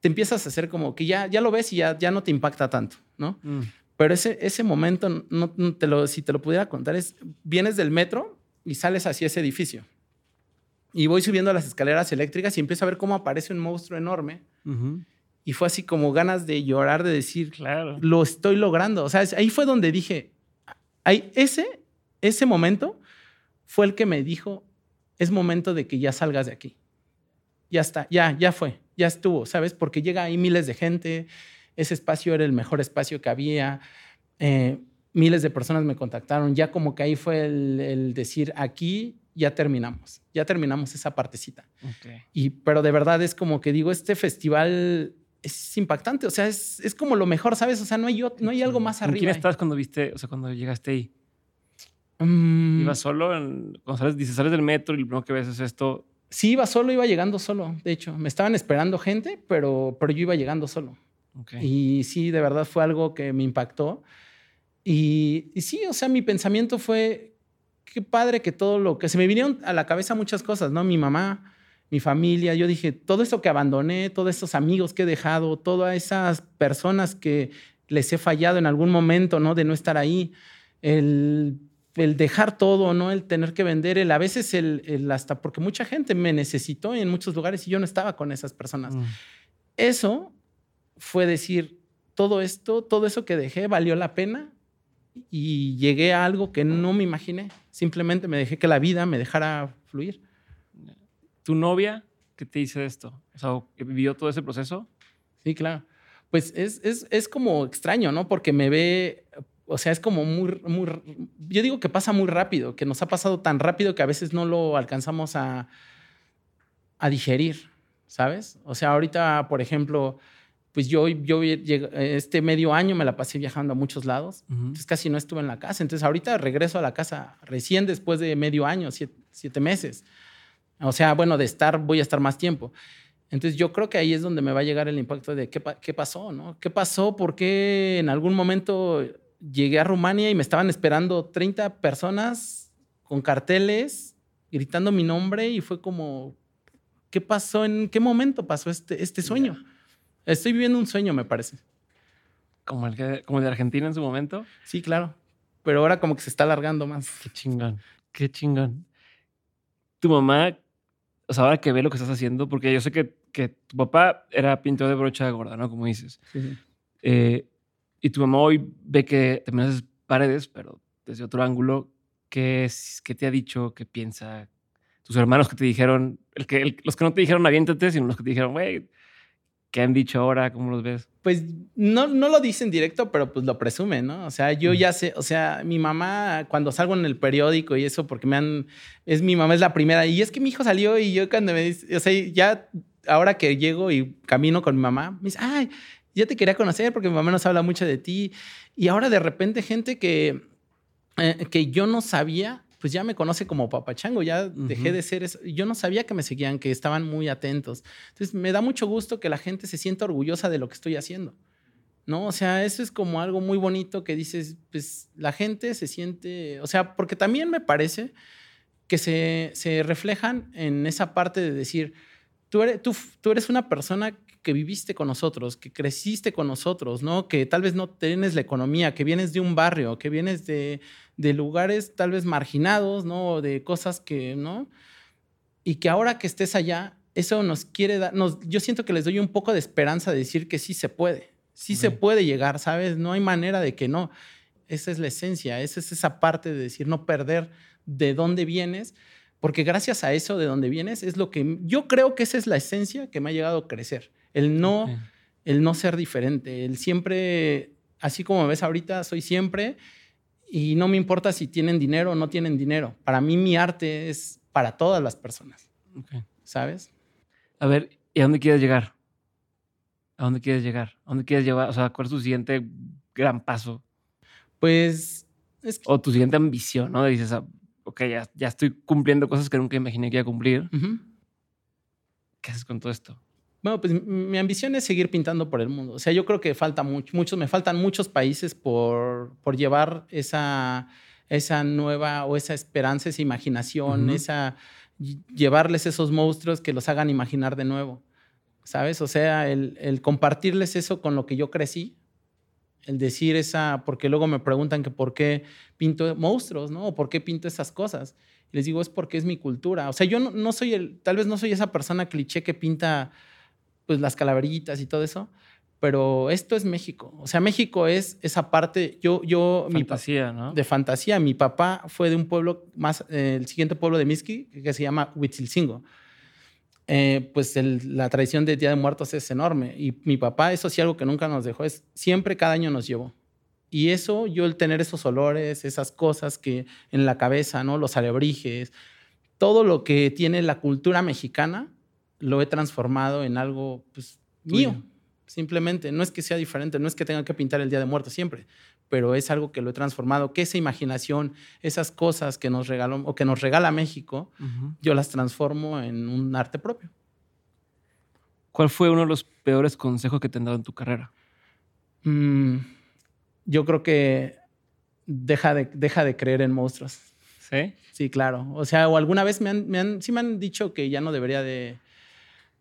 A: te empiezas a hacer como que ya, ya lo ves y ya, ya no te impacta tanto, ¿no? Mm. Pero ese, ese momento, no, te lo, si te lo pudiera contar, es, vienes del metro y sales hacia ese edificio y voy subiendo las escaleras eléctricas y empiezo a ver cómo aparece un monstruo enorme. Y fue así como ganas de llorar, de decir, claro. lo estoy logrando. O sea, ahí fue donde dije, ahí, ese, ese momento fue el que me dijo, es momento de que ya salgas de aquí. Ya está, ya, ya fue, ya estuvo, ¿sabes? Porque llega ahí miles de gente, ese espacio era el mejor espacio que había. Eh, miles de personas me contactaron, ya como que ahí fue el decir, aquí ya terminamos, ya terminamos esa partecita. Y, pero de verdad es como que digo, este festival es impactante, o sea, es, es como lo mejor, ¿sabes? O sea, no hay, no hay algo más arriba.
B: ¿Quién estás cuando viste, o sea, cuando llegaste ahí? Mm. ¿Ibas solo? cuando sales, dices, sales del metro y lo primero que ves es esto.
A: Sí, iba solo, iba llegando solo, de hecho. Me estaban esperando gente, pero, pero yo iba llegando solo. Y sí, de verdad fue algo que me impactó. Y, y, sí, o sea, mi pensamiento fue, qué padre que todo lo que se me vinieron a la cabeza muchas cosas, ¿no? Mi mamá, mi familia, yo dije, todo esto que abandoné, todos estos amigos que he dejado, todas esas personas que les he fallado en algún momento, ¿no? De no estar ahí, el, el dejar todo, ¿no? El tener que vender, el a veces el, el, hasta porque mucha gente me necesitó en muchos lugares y yo no estaba con esas personas. Mm. Eso fue decir, todo esto, todo eso que dejé valió la pena y llegué a algo que no me imaginé. Simplemente me dejé que la vida me dejara fluir.
B: ¿Tu novia qué te dice esto? O sea, ¿vivió todo ese proceso?
A: Sí, claro. Pues es, es, es, como extraño, ¿no? Porque me ve, o sea, es como muy, muy, yo digo que pasa muy rápido, que nos ha pasado tan rápido que a veces no lo alcanzamos a, a digerir, ¿sabes? O sea, ahorita, por ejemplo, pues yo, yo este medio año me la pasé viajando a muchos lados, entonces casi no estuve en la casa. Entonces ahorita regreso a la casa recién después de medio año, siete, meses. O sea, bueno, de estar, voy a estar más tiempo. Entonces yo creo que ahí es donde me va a llegar el impacto de qué, qué pasó, ¿no? ¿Qué pasó? ¿Por qué en algún momento llegué a Rumania y me estaban esperando 30 personas con carteles gritando mi nombre y fue como, ¿qué pasó? ¿En qué momento pasó este, este sueño? Estoy viviendo un sueño, me parece.
B: ¿Como el, como de Argentina en su momento?
A: Sí, claro. Pero ahora como que se está alargando más.
B: Qué chingón. Qué chingón. Tu mamá, o sea, ahora que ve lo que estás haciendo, porque yo sé que, que tu papá era pintor de brocha gorda, ¿no? Como dices. Eh, y tu mamá hoy ve que también haces paredes, pero desde otro ángulo. ¿Qué, es, qué te ha dicho? ¿Qué piensa? Tus hermanos que te dijeron, el que, los que no te dijeron aviéntate, sino los que te dijeron, güey, ¿Qué han dicho ahora? ¿Cómo los ves?
A: Pues no, no lo dicen directo, pero pues lo presumen, ¿no? O sea, yo ya sé, o sea, mi mamá, cuando salgo en el periódico y eso, porque me han, es mi mamá es la primera, y es que mi hijo salió y yo cuando me dice, o sea, ya ahora que llego y camino con mi mamá, me dice, ay, ya te quería conocer porque mi mamá nos habla mucho de ti. Y ahora de repente gente que, eh, que yo no sabía, pues ya me conoce como papachango, ya dejé de ser eso. Yo no sabía que me seguían, que estaban muy atentos. Entonces, me da mucho gusto que la gente se sienta orgullosa de lo que estoy haciendo. ¿No? O sea, eso es como algo muy bonito que dices, pues la gente se siente, o sea, porque también me parece que se, se reflejan en esa parte de decir, tú eres, tú, tú eres una persona que viviste con nosotros, que creciste con nosotros, ¿no? Que tal vez no tienes la economía, que vienes de un barrio, que vienes de, de lugares tal vez marginados, ¿no? De cosas que, ¿no? Y que ahora que estés allá, eso nos quiere dar, nos, yo siento que les doy un poco de esperanza de decir que sí se puede, sí se puede llegar, ¿sabes? No hay manera de que no. Esa es la esencia, esa es esa parte de decir no perder de dónde vienes, Porque gracias a eso de donde vienes es lo que yo creo que esa es la esencia que me ha llegado a crecer. El no, el no ser diferente, el siempre, así como me ves ahorita, soy siempre y no me importa si tienen dinero o no tienen dinero. Para mí mi arte es para todas las personas. ¿Sabes?
B: A ver, ¿y a dónde quieres llegar? ¿A dónde quieres llegar? ¿A dónde quieres llevar? O sea, ¿cuál es tu siguiente gran paso?
A: Pues...
B: O tu siguiente ambición, ¿no? Dices, ah, ok, ya, ya, estoy cumpliendo cosas que nunca imaginé que iba a cumplir. ¿Qué haces con todo esto?
A: Bueno, pues mi ambición es seguir pintando por el mundo. O sea, yo creo que falta mucho, muchos, me faltan muchos países por, por llevar esa, esa nueva o esa esperanza, esa imaginación, esa llevarles esos monstruos que los hagan imaginar de nuevo. ¿Sabes? O sea, el, el, compartirles eso con lo que yo crecí, el decir esa, porque luego me preguntan que por qué pinto monstruos, ¿no? O por qué pinto esas cosas. Y les digo, es porque es mi cultura. O sea, yo no, no soy el, tal vez no soy esa persona cliché que pinta pues las calaveritas y todo eso. Pero esto es México. O sea, México es esa parte. Yo, yo.
B: Fantasía, ¿no?
A: De fantasía. Mi papá fue de un pueblo más. Eh, el siguiente pueblo de Miski, que se llama Huitzilcingo. Eh, pues la tradición de Día de Muertos es enorme. Y mi papá, eso sí, algo que nunca nos dejó, es siempre cada año nos llevó. Y eso, yo el tener esos olores, esas cosas que en la cabeza, ¿no? Los alebrijes, todo lo que tiene la cultura mexicana, lo he transformado en algo pues, mío, simplemente. No es que sea diferente, no es que tenga que pintar el Día de Muertos siempre, pero es algo que lo he transformado, que esa imaginación, esas cosas que nos regaló o que nos regala México, yo las transformo en un arte propio.
B: ¿Cuál fue uno de los peores consejos que te han dado en tu carrera?
A: Mm, yo creo que deja de, deja de creer en monstruos.
B: ¿Sí?
A: Sí, claro. O sea, o alguna vez me han, me han, sí me han dicho que ya no debería de,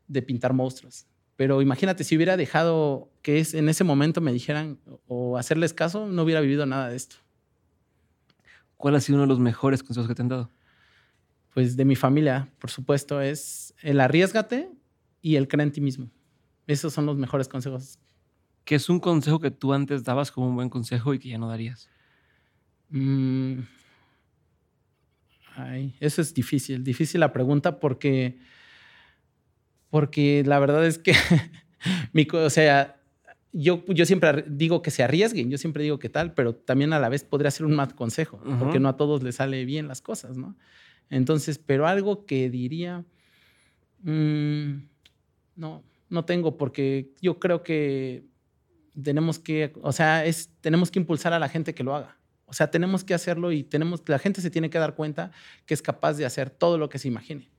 A: de pintar monstruos. Pero imagínate, si hubiera dejado que es, en ese momento me dijeran o hacerles caso, no hubiera vivido nada de esto.
B: ¿Cuál ha sido uno de los mejores consejos que te han dado?
A: Pues de mi familia, por supuesto, es el arriesgate y el cree en ti mismo. Esos son los mejores consejos.
B: ¿Qué es un consejo que tú antes dabas como un buen consejo y que ya no darías?
A: Mm. Ay, eso es difícil, difícil la pregunta porque porque la verdad es que, mi, o sea, yo, yo siempre digo que se arriesguen, yo siempre digo que tal, pero también a la vez podría ser un mal consejo, porque no a todos les sale bien las cosas, ¿no? Entonces, pero algo que diría, mm, no, no tengo, porque yo creo que tenemos que, o sea, es, tenemos que impulsar a la gente que lo haga. O sea, tenemos que hacerlo y tenemos, la gente se tiene que dar cuenta que es capaz de hacer todo lo que se imagine.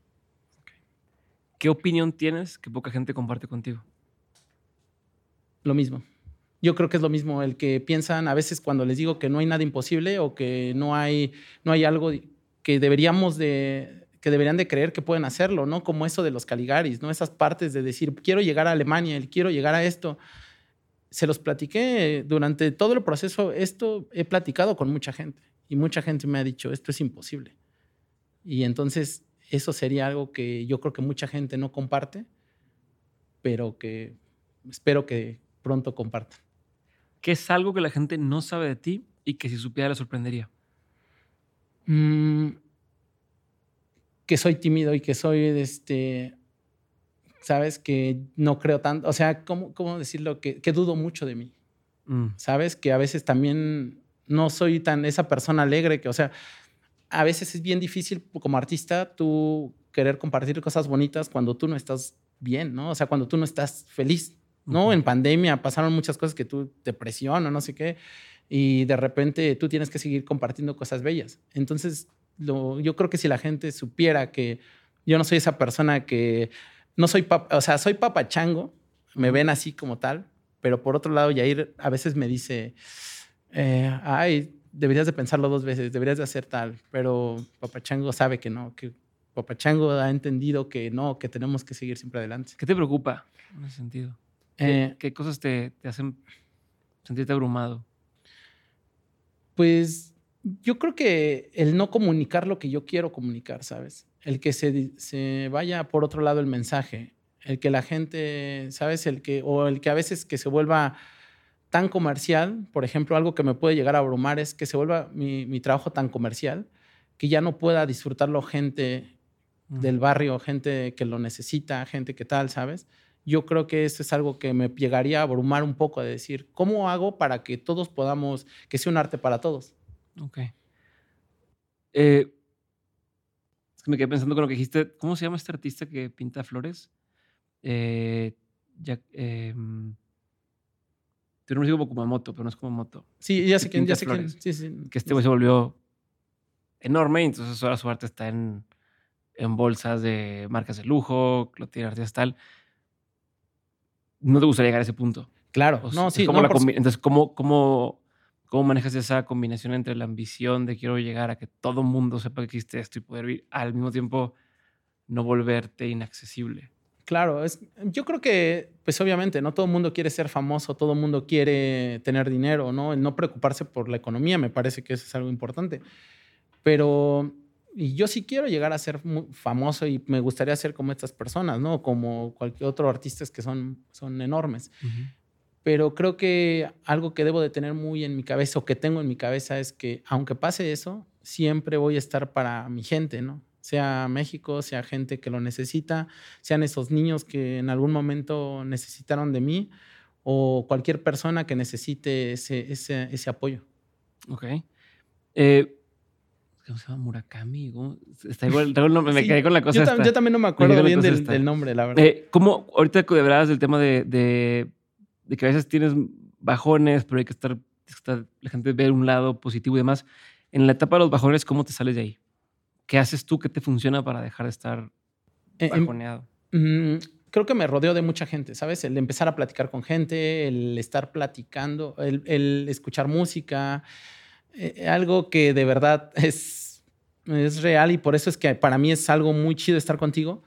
B: ¿Qué opinión tienes que poca gente comparte contigo?
A: Lo mismo. Yo creo que es lo mismo el que piensan a veces cuando les digo que no hay nada imposible o que no hay, no hay algo que deberíamos de que deberían de creer que pueden hacerlo, ¿no? Como eso de los Caligaris, ¿no? Esas partes de decir, quiero llegar a Alemania, quiero llegar a esto. Se los platiqué durante todo el proceso, esto he platicado con mucha gente y mucha gente me ha dicho, esto es imposible. Y entonces eso sería algo que yo creo que mucha gente no comparte, pero que espero que pronto compartan.
B: ¿Qué es algo que la gente no sabe de ti y que si supiera le sorprendería?
A: Mm, que soy tímido y que soy, este, sabes, que no creo tanto, o sea, ¿cómo, cómo decirlo? Que, que, dudo mucho de mí, mm. sabes, que a veces también no soy tan esa persona alegre que, o sea, a veces es bien difícil como artista tú querer compartir cosas bonitas cuando tú no estás bien, ¿no? O sea, cuando tú no estás feliz, ¿no? En pandemia pasaron muchas cosas que tú, depresión o no sé qué, y de repente tú tienes que seguir compartiendo cosas bellas. Entonces, lo, yo creo que si la gente supiera que yo no soy esa persona que, no soy, o sea, soy papachango, me ven así como tal, pero por otro lado, Yair a veces me dice, eh, ay, deberías de pensarlo dos veces, deberías de hacer tal, pero Papachango sabe que no, que Papachango ha entendido que no, que tenemos que seguir siempre adelante.
B: ¿Qué te preocupa en ese sentido? ¿Qué, eh, ¿qué cosas te, te, hacen sentirte abrumado?
A: Pues yo creo que el no comunicar lo que yo quiero comunicar, ¿sabes? El que se, se vaya por otro lado el mensaje, el que la gente, ¿sabes? El que, o el que a veces que se vuelva tan comercial, por ejemplo, algo que me puede llegar a abrumar es que se vuelva mi, trabajo tan comercial que ya no pueda disfrutarlo gente del barrio, gente que lo necesita, gente que tal, ¿sabes? Yo creo que eso es algo que me llegaría a abrumar un poco de decir, ¿cómo hago para que todos podamos, que sea un arte para todos?
B: Ok. Eh, es que me quedé pensando con lo que dijiste. ¿Cómo se llama este artista que pinta flores? Eh, ya, eh, tiene un músico como Kumamoto, pero no es Kumamoto.
A: Sí, ya sé quién, ya sé quién.
B: flores.
A: Sí, sí.
B: Que este güey se volvió enorme entonces ahora su arte está en, en bolsas de marcas de lujo, lo tiene artistas tal. ¿No te gustaría llegar a ese punto?
A: Claro,
B: O
A: no, sí.
B: ¿cómo
A: no,
B: la
A: por su-
B: combi- entonces, ¿cómo, cómo, ¿cómo manejas esa combinación entre la ambición de quiero llegar a que todo mundo sepa que existe esto y poder vivir al mismo tiempo no volverte inaccesible?
A: Claro, es, yo creo que, pues obviamente, no todo el mundo quiere ser famoso, todo el mundo quiere tener dinero, ¿no? El no preocuparse por la economía, me parece que eso es algo importante. Pero y yo sí quiero llegar a ser famoso y me gustaría ser como estas personas, ¿no? Como cualquier otro artistas que son, son enormes. Pero creo que algo que debo de tener muy en mi cabeza o que tengo en mi cabeza es que aunque pase eso, siempre voy a estar para mi gente, ¿no? Sea México, sea gente que lo necesita, sean esos niños que en algún momento necesitaron de mí o cualquier persona que necesite ese, ese, ese apoyo.
B: Ok. Eh, ¿Cómo se llama? Murakami. ¿Cómo? Está igual, me
A: Sí,
B: quedé con la cosa
A: Yo,
B: esta.
A: yo también no me acuerdo
B: la
A: bien del, del nombre, la verdad.
B: Eh, ¿Cómo, ahorita que hablabas del tema de, de, de que a veces tienes bajones, pero hay que estar, estar- la gente ve un lado positivo y demás. En la etapa de los bajones, ¿cómo te sales de ahí? ¿Qué haces tú? ¿Qué te funciona para dejar de estar
A: Eh, em-
B: bajoneado?
A: Mm, creo que me rodeo de mucha gente, ¿sabes? El empezar a platicar con gente, el estar platicando, el, el escuchar música, eh, algo que de verdad es, es real y por eso es que para mí es algo muy chido estar contigo,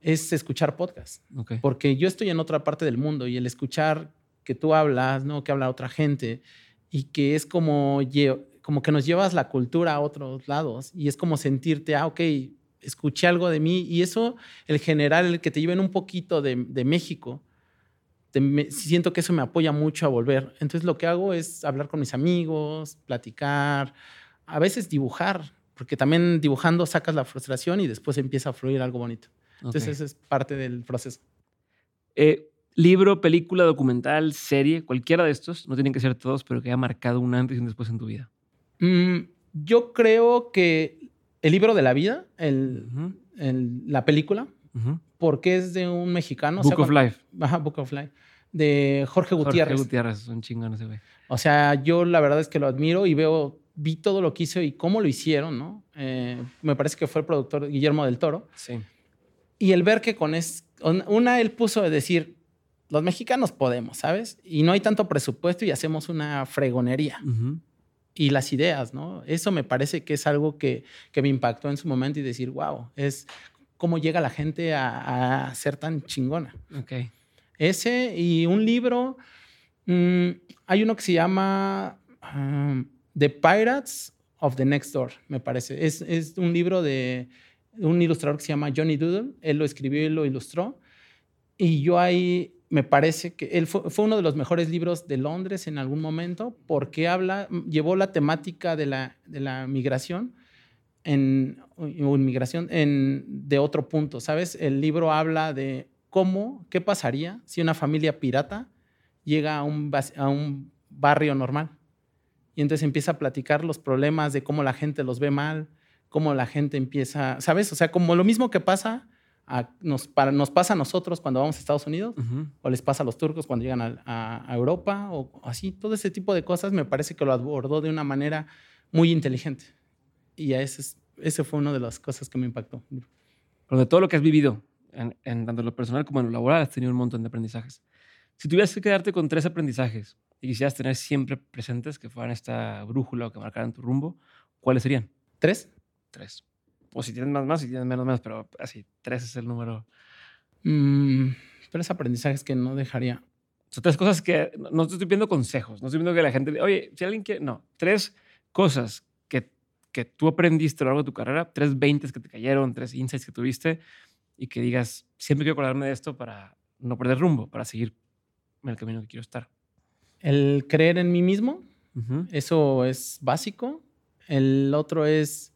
A: es escuchar podcast. Porque yo estoy en otra parte del mundo y el escuchar que tú hablas, ¿no? Que habla otra gente y que es como, como que nos llevas la cultura a otros lados y es como sentirte, ah, ok, escuché algo de mí y eso, el general, el que te lleven un poquito de, de México, te- me- siento que eso me apoya mucho a volver. Entonces lo que hago es hablar con mis amigos, platicar, a veces dibujar, porque también dibujando sacas la frustración y después empieza a fluir algo bonito. Entonces
B: ok.
A: eso es parte del proceso.
B: Eh, libro, película, documental, serie, cualquiera de estos, no tienen que ser todos, pero que haya marcado un antes y un después en tu vida.
A: Mm, yo creo que el libro de la vida, el,
B: Ujú,
A: el- la película, porque es de un mexicano. o sea,
B: Book of
A: cuando-
B: Life.
A: Ajá, Book of Life. De Jorge Gutiérrez.
B: Jorge Gutiérrez, es un chingón ese güey.
A: O sea, yo la verdad es que lo admiro y veo, vi todo lo que hizo y cómo lo hicieron, ¿no? Eh, me parece que fue el productor Guillermo del Toro.
B: Sí.
A: Y el ver que con es, una, él puso de decir, los mexicanos podemos, ¿sabes? Y no hay tanto presupuesto y hacemos una fregonería. Y las ideas, ¿no? Eso me parece que es algo que, que me impactó en su momento y decir, wow, es cómo llega la gente a, a ser tan chingona.
B: Ok.
A: Ese y un libro, mm, hay uno que se llama um, The Pirates of the Next Door, me parece. Es, es un libro de un ilustrador que se llama Johnny Doodle. Él lo escribió y lo ilustró. Y yo ahí me parece que él fue, fue uno de los mejores libros de Londres en algún momento porque habla, llevó la temática de la, de la migración en, o inmigración en, de otro punto, ¿sabes? El libro habla de cómo, qué pasaría si una familia pirata llega a un, a un barrio normal. Y entonces empieza a platicar los problemas de cómo la gente los ve mal, cómo la gente empieza, ¿sabes? O sea, como lo mismo que pasa a- nos, para, nos pasa a nosotros cuando vamos a Estados Unidos,
B: Ujú.
A: o les pasa a los turcos cuando llegan a, a- Europa, o así, todo ese tipo de cosas me parece que lo abordó de una manera muy inteligente. Y a ese, es- ese fue una de las cosas que me impactó.
B: Pero de todo lo que has vivido, en, en tanto en lo personal como en lo laboral, has tenido un montón de aprendizajes. Si tuvieras que quedarte con tres aprendizajes y quisieras tener siempre presentes que fueran esta brújula o que marcaran tu rumbo, ¿cuáles serían?
A: ¿Tres?
B: Tres. O si tienes más, más, si tienes menos, menos, pero así, tres es el número.
A: Mm, tres aprendizajes que no dejaría.
B: Son tres cosas que no te estoy pidiendo consejos, no estoy pidiendo que la gente, oye, si alguien quiere, no, tres cosas que, que tú aprendiste a lo largo de tu carrera, tres veintes que te cayeron, tres insights que tuviste y que digas, siempre quiero acordarme de esto para no perder rumbo, para seguir en el camino que quiero estar.
A: El creer en mí mismo, eso es básico. El otro es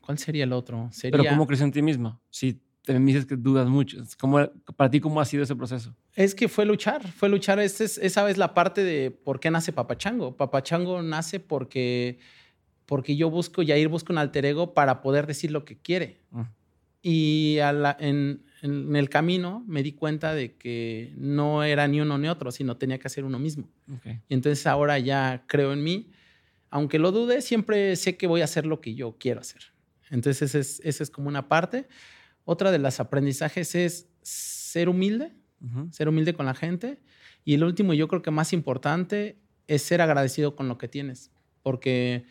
A: ¿Cuál sería el otro?
B: Pero ¿cómo crees en ti mismo? Si te me dices que dudas mucho. ¿Cómo, para ti, ¿cómo ha sido ese proceso?
A: Es que fue luchar, fue luchar. es, esa vez la parte de por qué nace Papachango. Papachango nace porque, porque yo busco, Yair busca un alter ego para poder decir lo que quiere. Ah. Y en, el camino me di cuenta de que no era ni uno ni otro, sino tenía que hacer uno mismo. Y entonces ahora ya creo en mí. Aunque lo dude, siempre sé que voy a hacer lo que yo quiero hacer. Entonces esa es como una parte. Otra de las aprendizajes es ser humilde, ser humilde con la gente. Y el último, yo creo que más importante, es ser agradecido con lo que tienes. Porque,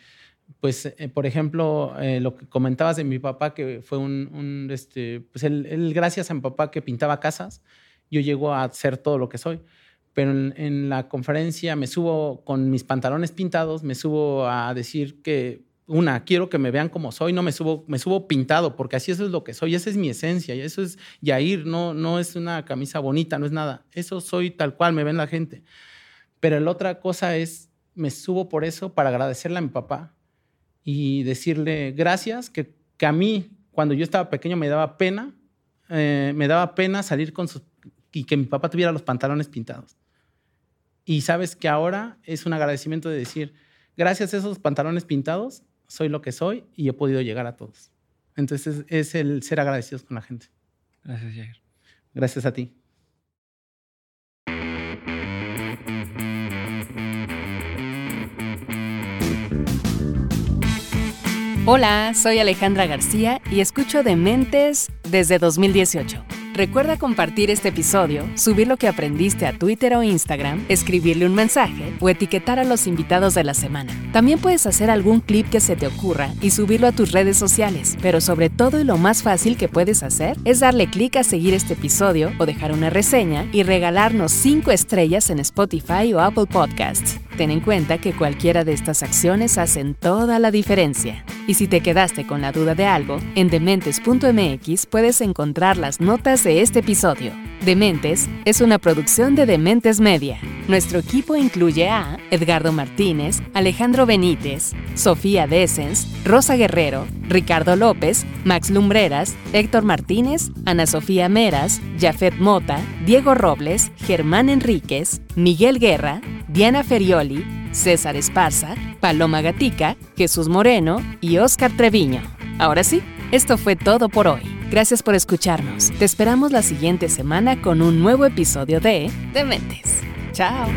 A: pues, eh, por ejemplo, eh, lo que comentabas de mi papá, que fue un, este, pues él, gracias a mi papá que pintaba casas, yo llego a ser todo lo que soy. Pero en la conferencia me subo con mis pantalones pintados, me subo a decir que una, quiero que me vean como soy, no me subo, me subo pintado, porque así eso es lo que soy, esa es mi esencia, y eso es Yair, no, no es una camisa bonita, no es nada, eso soy tal cual, me ven la gente. Pero la otra cosa es, me subo por eso para agradecerle a mi papá y decirle gracias, que, que a mí, cuando yo estaba pequeño, me daba pena, eh, me daba pena salir con sus, y que mi papá tuviera los pantalones pintados. Y sabes que ahora es un agradecimiento de decir, gracias a esos pantalones pintados, soy lo que soy y he podido llegar a todos. Entonces es, el ser agradecidos con la gente.
B: Gracias, Jair.
A: Gracias a ti.
C: Hola, soy Alejandra García y escucho Dementes desde 2018. Recuerda compartir este episodio, subir lo que aprendiste a Twitter o Instagram, escribirle un mensaje o etiquetar a los invitados de la semana. También puedes hacer algún clip que se te ocurra y subirlo a tus redes sociales, pero sobre todo y lo más fácil que puedes hacer es darle clic a seguir este episodio o dejar una reseña y regalarnos 5 estrellas en Spotify o Apple Podcasts. Ten en cuenta que cualquiera de estas acciones hacen toda la diferencia. Y si te quedaste con la duda de algo, en dementes.mx puedes encontrar las notas de este episodio. Dementes es una producción de Dementes Media. Nuestro equipo incluye a Edgardo Martínez, Alejandro Benítez, Sofía Desens, Rosa Guerrero, Ricardo López, Max Lumbreras, Héctor Martínez, Ana Sofía Meras, Jafet Mota, Diego Robles, Germán Enríquez, Miguel Guerra, Diana César Esparza, Paloma Gatica, Jesús Moreno y Oscar Treviño. Ahora sí, esto fue todo por hoy. Gracias por escucharnos. Te esperamos la siguiente semana con un nuevo episodio de Dementes. Chao.